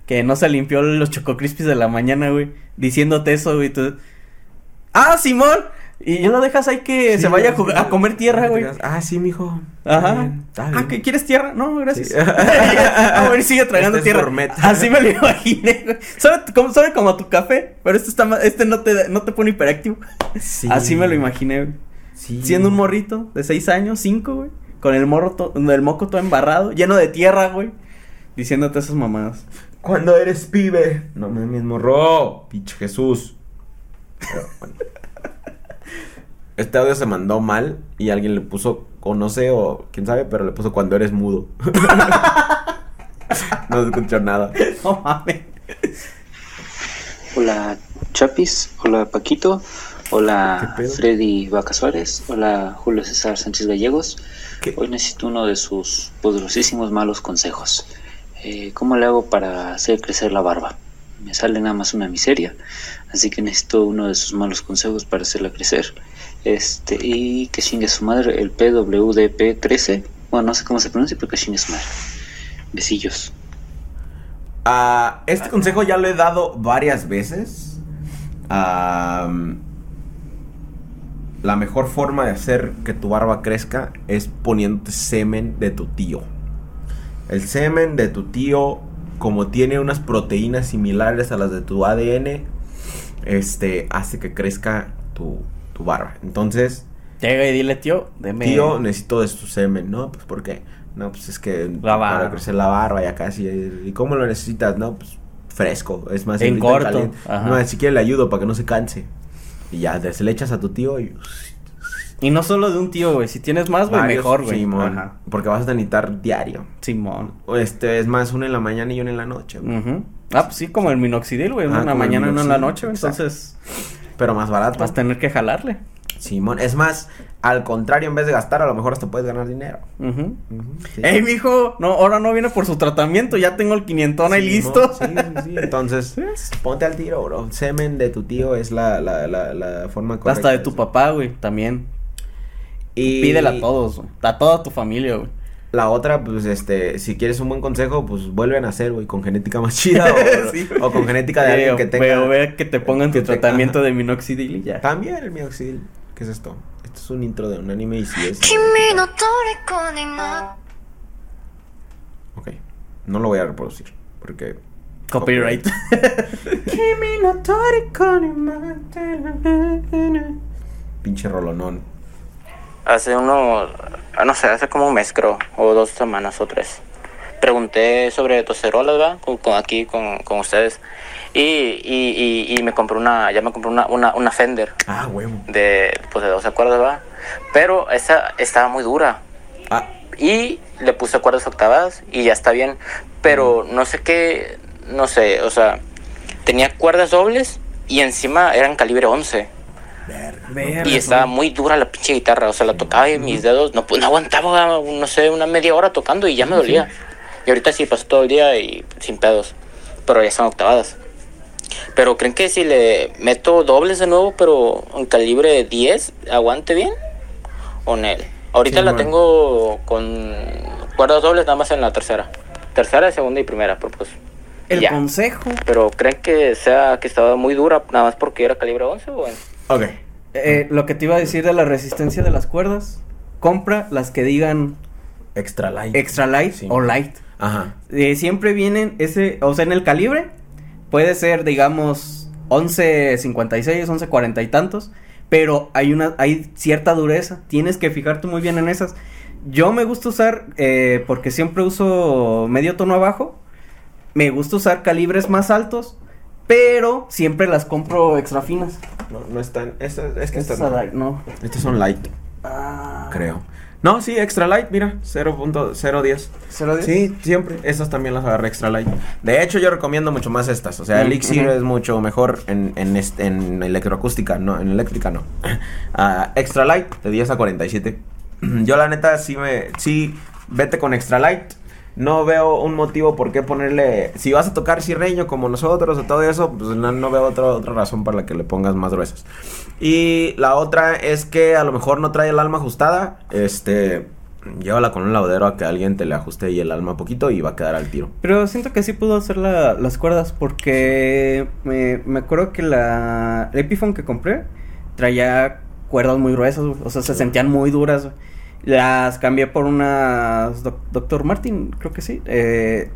que no se limpió los chococrispis de la mañana, güey, diciéndote eso, güey. tú, ¡Ah, Simón! Y ya lo dejas ahí que Sí, se vaya a, a comer tierra, güey. Ah, sí, mijo. Ajá. Está bien, está Ah. ¿que quieres tierra? No, gracias. Sí. a ver, sigue tragando Este es tierra. Así me lo imaginé. güey. ¿Sabe como, sabe como a tu café? Pero este está este no te, no te pone hiperactivo. Sí. Así me lo imaginé, güey. Sí. Siendo un morrito de seis años, cinco, güey. Con el morro to- el moco todo embarrado, lleno de tierra, güey. Diciéndote esas mamadas. Cuando eres pibe. No mames, morro. Pinche Jesús. Pero, bueno. Este audio se mandó mal y alguien le puso, o no sé, o quién sabe, pero le puso cuando eres mudo. no se escuchó nada. No mames. Hola Chapis, hola Paquito, hola. Freddy Vaca Suárez, hola Julio César Sánchez Gallegos. ¿Qué? Hoy necesito uno de sus poderosísimos malos consejos. Eh, ¿Cómo le hago para hacer crecer la barba? Me sale nada más una miseria, así que necesito uno de sus malos consejos para hacerla crecer. Este, y que chingue su madre el PWDP13. Bueno, no sé cómo se pronuncia, pero que chingue su madre. Besillos. Ah, este consejo ya lo he dado varias veces. Am, la mejor forma de hacer que tu barba crezca es poniéndote semen de tu tío. El semen de tu tío, como tiene unas proteínas similares a las de tu ADN, este hace que crezca tu, tu barba. Entonces, Llega y dile, tío, deme. tío, necesito de tu semen, ¿no? Pues ¿por qué? No, pues es que La barba. para crecer la barba ya casi. ¿Y cómo lo necesitas? No, pues fresco. Es más, En corto. No, si quieres le ayudo para que no se canse. Y ya, se le echas a tu tío y... Y no solo de un tío, güey. Si tienes más, güey, mejor, güey. Simón, Ajá. porque vas a necesitar diario. Simón. Este, es más, uno en la mañana y uno en la noche. güey. Ah, pues sí, como el minoxidil, güey. Uno Ah, en la el mañana y uno en la noche, güey. Entonces, Pero más barato. vas a tener que jalarle. Simón, es más, al contrario, en vez de gastar, a lo mejor hasta puedes ganar dinero. Sí. Ey, mijo, no, ahora no viene por su tratamiento, ya tengo el quinientón ahí Simón, listo. Sí, sí, sí. Entonces, ponte al tiro, bro. Semen de tu tío es la, la, la, la forma correcta. Hasta de tu papá, güey, también. Y Pídele a todos, güey. A toda tu familia, güey. La otra, pues, este, si quieres un buen consejo, pues vuelve a hacer güey, con genética más chida o, con genética de alguien que tenga. Pero que te pongan tu tratamiento de minoxidil y ya. También el minoxidil. ¿Qué es esto? Esto es un intro de un anime y si es. Ok. No lo voy a reproducir porque. Copyright. Pinche rolonón. Hace uno, ah, no sé, hace como un mes creo, o dos semanas o tres. Pregunté sobre tocerolas, ¿va? Con, con- aquí con, con ustedes. Y, y, y, y me compré una, ya me compré una, una, una Fender Ah, huevo. de, pues de 12 cuerdas, ¿va? Pero esa estaba muy dura. Ah, Y le puse cuerdas octavas y ya está bien. Pero no sé qué, no sé, o sea, tenía cuerdas dobles y encima eran calibre 11. Y estaba muy dura la pinche guitarra, o sea, la tocaba y mis dedos no, pues, no aguantaba, no sé, una media hora tocando y ya me dolía. Y ahorita sí pasó todo el día y sin pedos, pero ya están octavadas. Pero ¿creen que si le meto dobles de nuevo, pero en calibre 10, aguante bien? ¿O él? Ahorita Sí, la bueno. tengo con cuerdas dobles nada más en la tercera. Tercera, segunda y primera, pero pues... El ya. consejo. Pero ¿creen que sea que estaba muy dura nada más porque era calibre 11 o en... ok. Eh, lo que te iba a decir de la resistencia de las cuerdas. Compra las que digan Extra light. extra light Sí. o light. Ajá. Eh, siempre vienen ese, o sea, en el calibre puede ser, digamos, 11.56, 11.40 y tantos, pero hay una, hay cierta dureza. Tienes que fijarte muy bien en esas. Yo me gusta usar, eh, porque siempre uso medio tono abajo, me gusta usar calibres más altos Pero siempre las compro extra finas. No, no están. Estas, es que Estas estas no. Estas son light, Ah, creo. No, sí, extra light, mira, 0.010. ¿cero diez? Sí, siempre. Estas también las agarré extra light. De hecho, yo recomiendo mucho más estas. O sea, Mm, Elixir es mucho mejor en, en, este- en electroacústica, no, en eléctrica no. Ah, extra light, de 10 a 47. Yo la neta sí me... Sí, vete con extra light. No veo un motivo por qué ponerle... Si vas a tocar cirreño como nosotros o todo eso, pues no, no veo otra, otra razón para la que le pongas más gruesas. Y la otra es que a lo mejor no trae el alma ajustada. Este... Llévala con un lavadero a que alguien te le ajuste ahí el alma poquito y va a quedar al tiro. Pero siento que sí pudo hacer la- las cuerdas porque me, me acuerdo que la el Epiphone que compré traía cuerdas muy gruesas, o sea, se sentían muy duras. Las cambié por unas Doc- Dr. Martin, creo que sí, eh,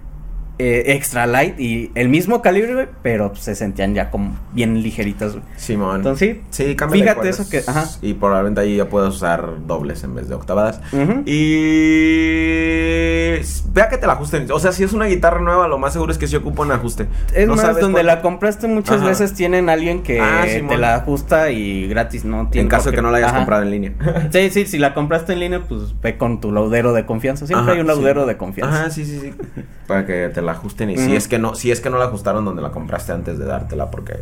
eh, extra light y el mismo calibre, güey, pero se sentían ya como bien ligeritas. güey. Simón. Entonces sí, Sí, Fíjate eso que- ajá. Y probablemente ahí ya puedes usar dobles en vez de octavadas. Y vea que te la ajusten. O sea, si es una guitarra nueva, lo más seguro es que se ocupa un ajuste. Es No más, sabes donde la compraste muchas Ajá. veces tienen alguien que Ah, te la ajusta y gratis, ¿no? Tiene En caso de que no la hayas Ajá. comprado en línea. Sí, sí, si la compraste en línea, pues ve con tu laudero de confianza. Siempre hay un laudero sí. de confianza. Ajá, sí, sí, sí. Para que te la ajusten. Y si es que no, si es que no la ajustaron donde la compraste antes de dártela. Porque.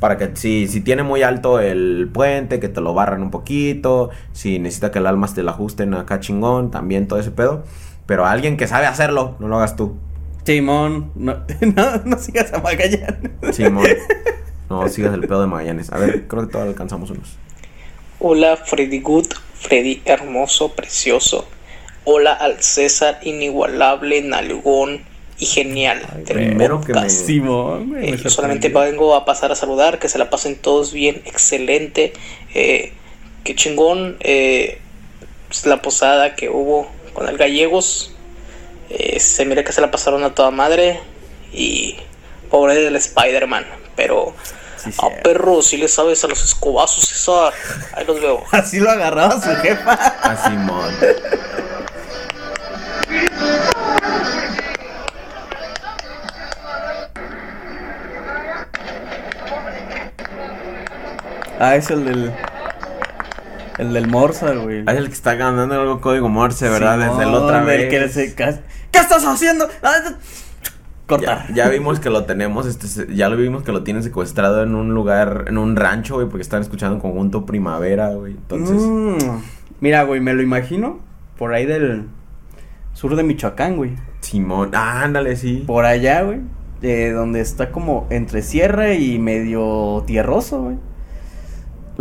Para que si, si tiene muy alto el puente, que te lo barran un poquito. Si necesita que el almas te la ajusten acá chingón, también todo ese pedo. Pero alguien que sabe hacerlo, no lo hagas tú. Simón, no, no, no sigas a Magallanes. Simón. No sigas el pedo de Magallanes. A ver, creo que todavía alcanzamos unos. Hola Freddy Good, Freddy hermoso, precioso. Hola al César inigualable, nalgón y genial. primero que me- Simón, güey, Eh, me yo solamente vengo a pasar a saludar, que se la pasen todos bien, excelente. Eh, qué chingón eh, pues, la posada que hubo con el gallegos. Eh, se mira que se la pasaron a toda madre. Y pobre del Spider-Man. Pero Sí, a cierto. perro, si le sabes a los escobazos, César. Ahí los veo. Así lo agarraba su jefa. A Simón. Ah, es el del. El del Morsa, güey. Es el que está ganando algo código Morse, ¿verdad? Simón, Desde otra el vez. que se ¿Qué estás haciendo? Ah, Ya, Corta. ya vimos que lo tenemos, este, ya lo vimos que lo tienen secuestrado en un lugar, en un rancho, güey, porque están escuchando conjunto primavera, güey. Entonces, Mm. Mira, güey, me lo imagino por ahí del sur de Michoacán, güey. Simón, ah, ándale, sí. Por allá, güey. De donde está como entre sierra y medio tierroso, güey.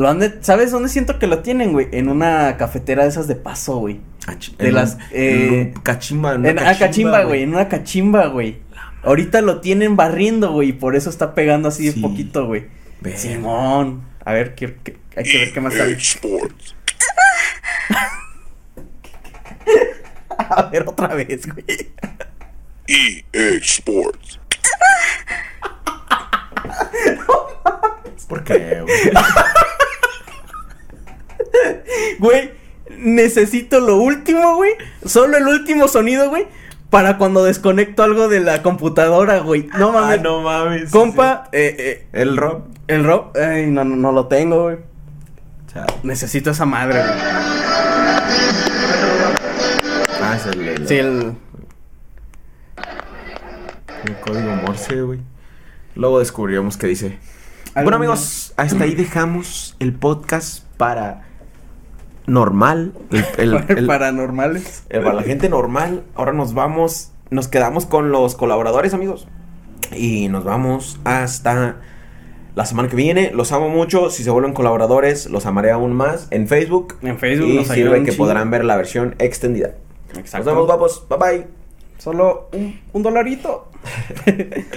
Lo han de- ¿Sabes dónde siento que lo tienen, güey? En una cafetera de esas de paso, güey. Ah, de en las, un- eh, un cachimba, en una En una cachimba, güey. En una cachimba, güey. Ahorita lo tienen barriendo, güey. Y por eso está pegando así de Sí. poquito, güey. Simón. A ver, ¿qué, qué- hay que ver qué más sale. A ver, otra vez, güey. EA Sports. ¿Por qué, güey? Güey, necesito lo último, güey. Solo el último sonido, güey. Para cuando desconecto algo de la computadora, güey. No mames. Ah, no mames. Compa, eh, eh, El rock. el rock. Ay, no, no, no lo tengo, güey. Chao. Necesito esa madre, güey. Ah, es el, el- Sí, el. el código Morse, güey. Luego descubriremos qué dice. Bueno amigos, hasta ahí dejamos el podcast para normal, el, el- el- Paranormales. el para la gente normal. Ahora nos vamos, nos quedamos con los colaboradores amigos y nos vamos hasta la semana que viene. Los amo mucho. Si se vuelven colaboradores, los amaré aún más en Facebook. En Facebook y nos sirve que podrán ver la versión extendida. Exacto. Nos vemos guapos. Bye bye. Solo un, un dolarito.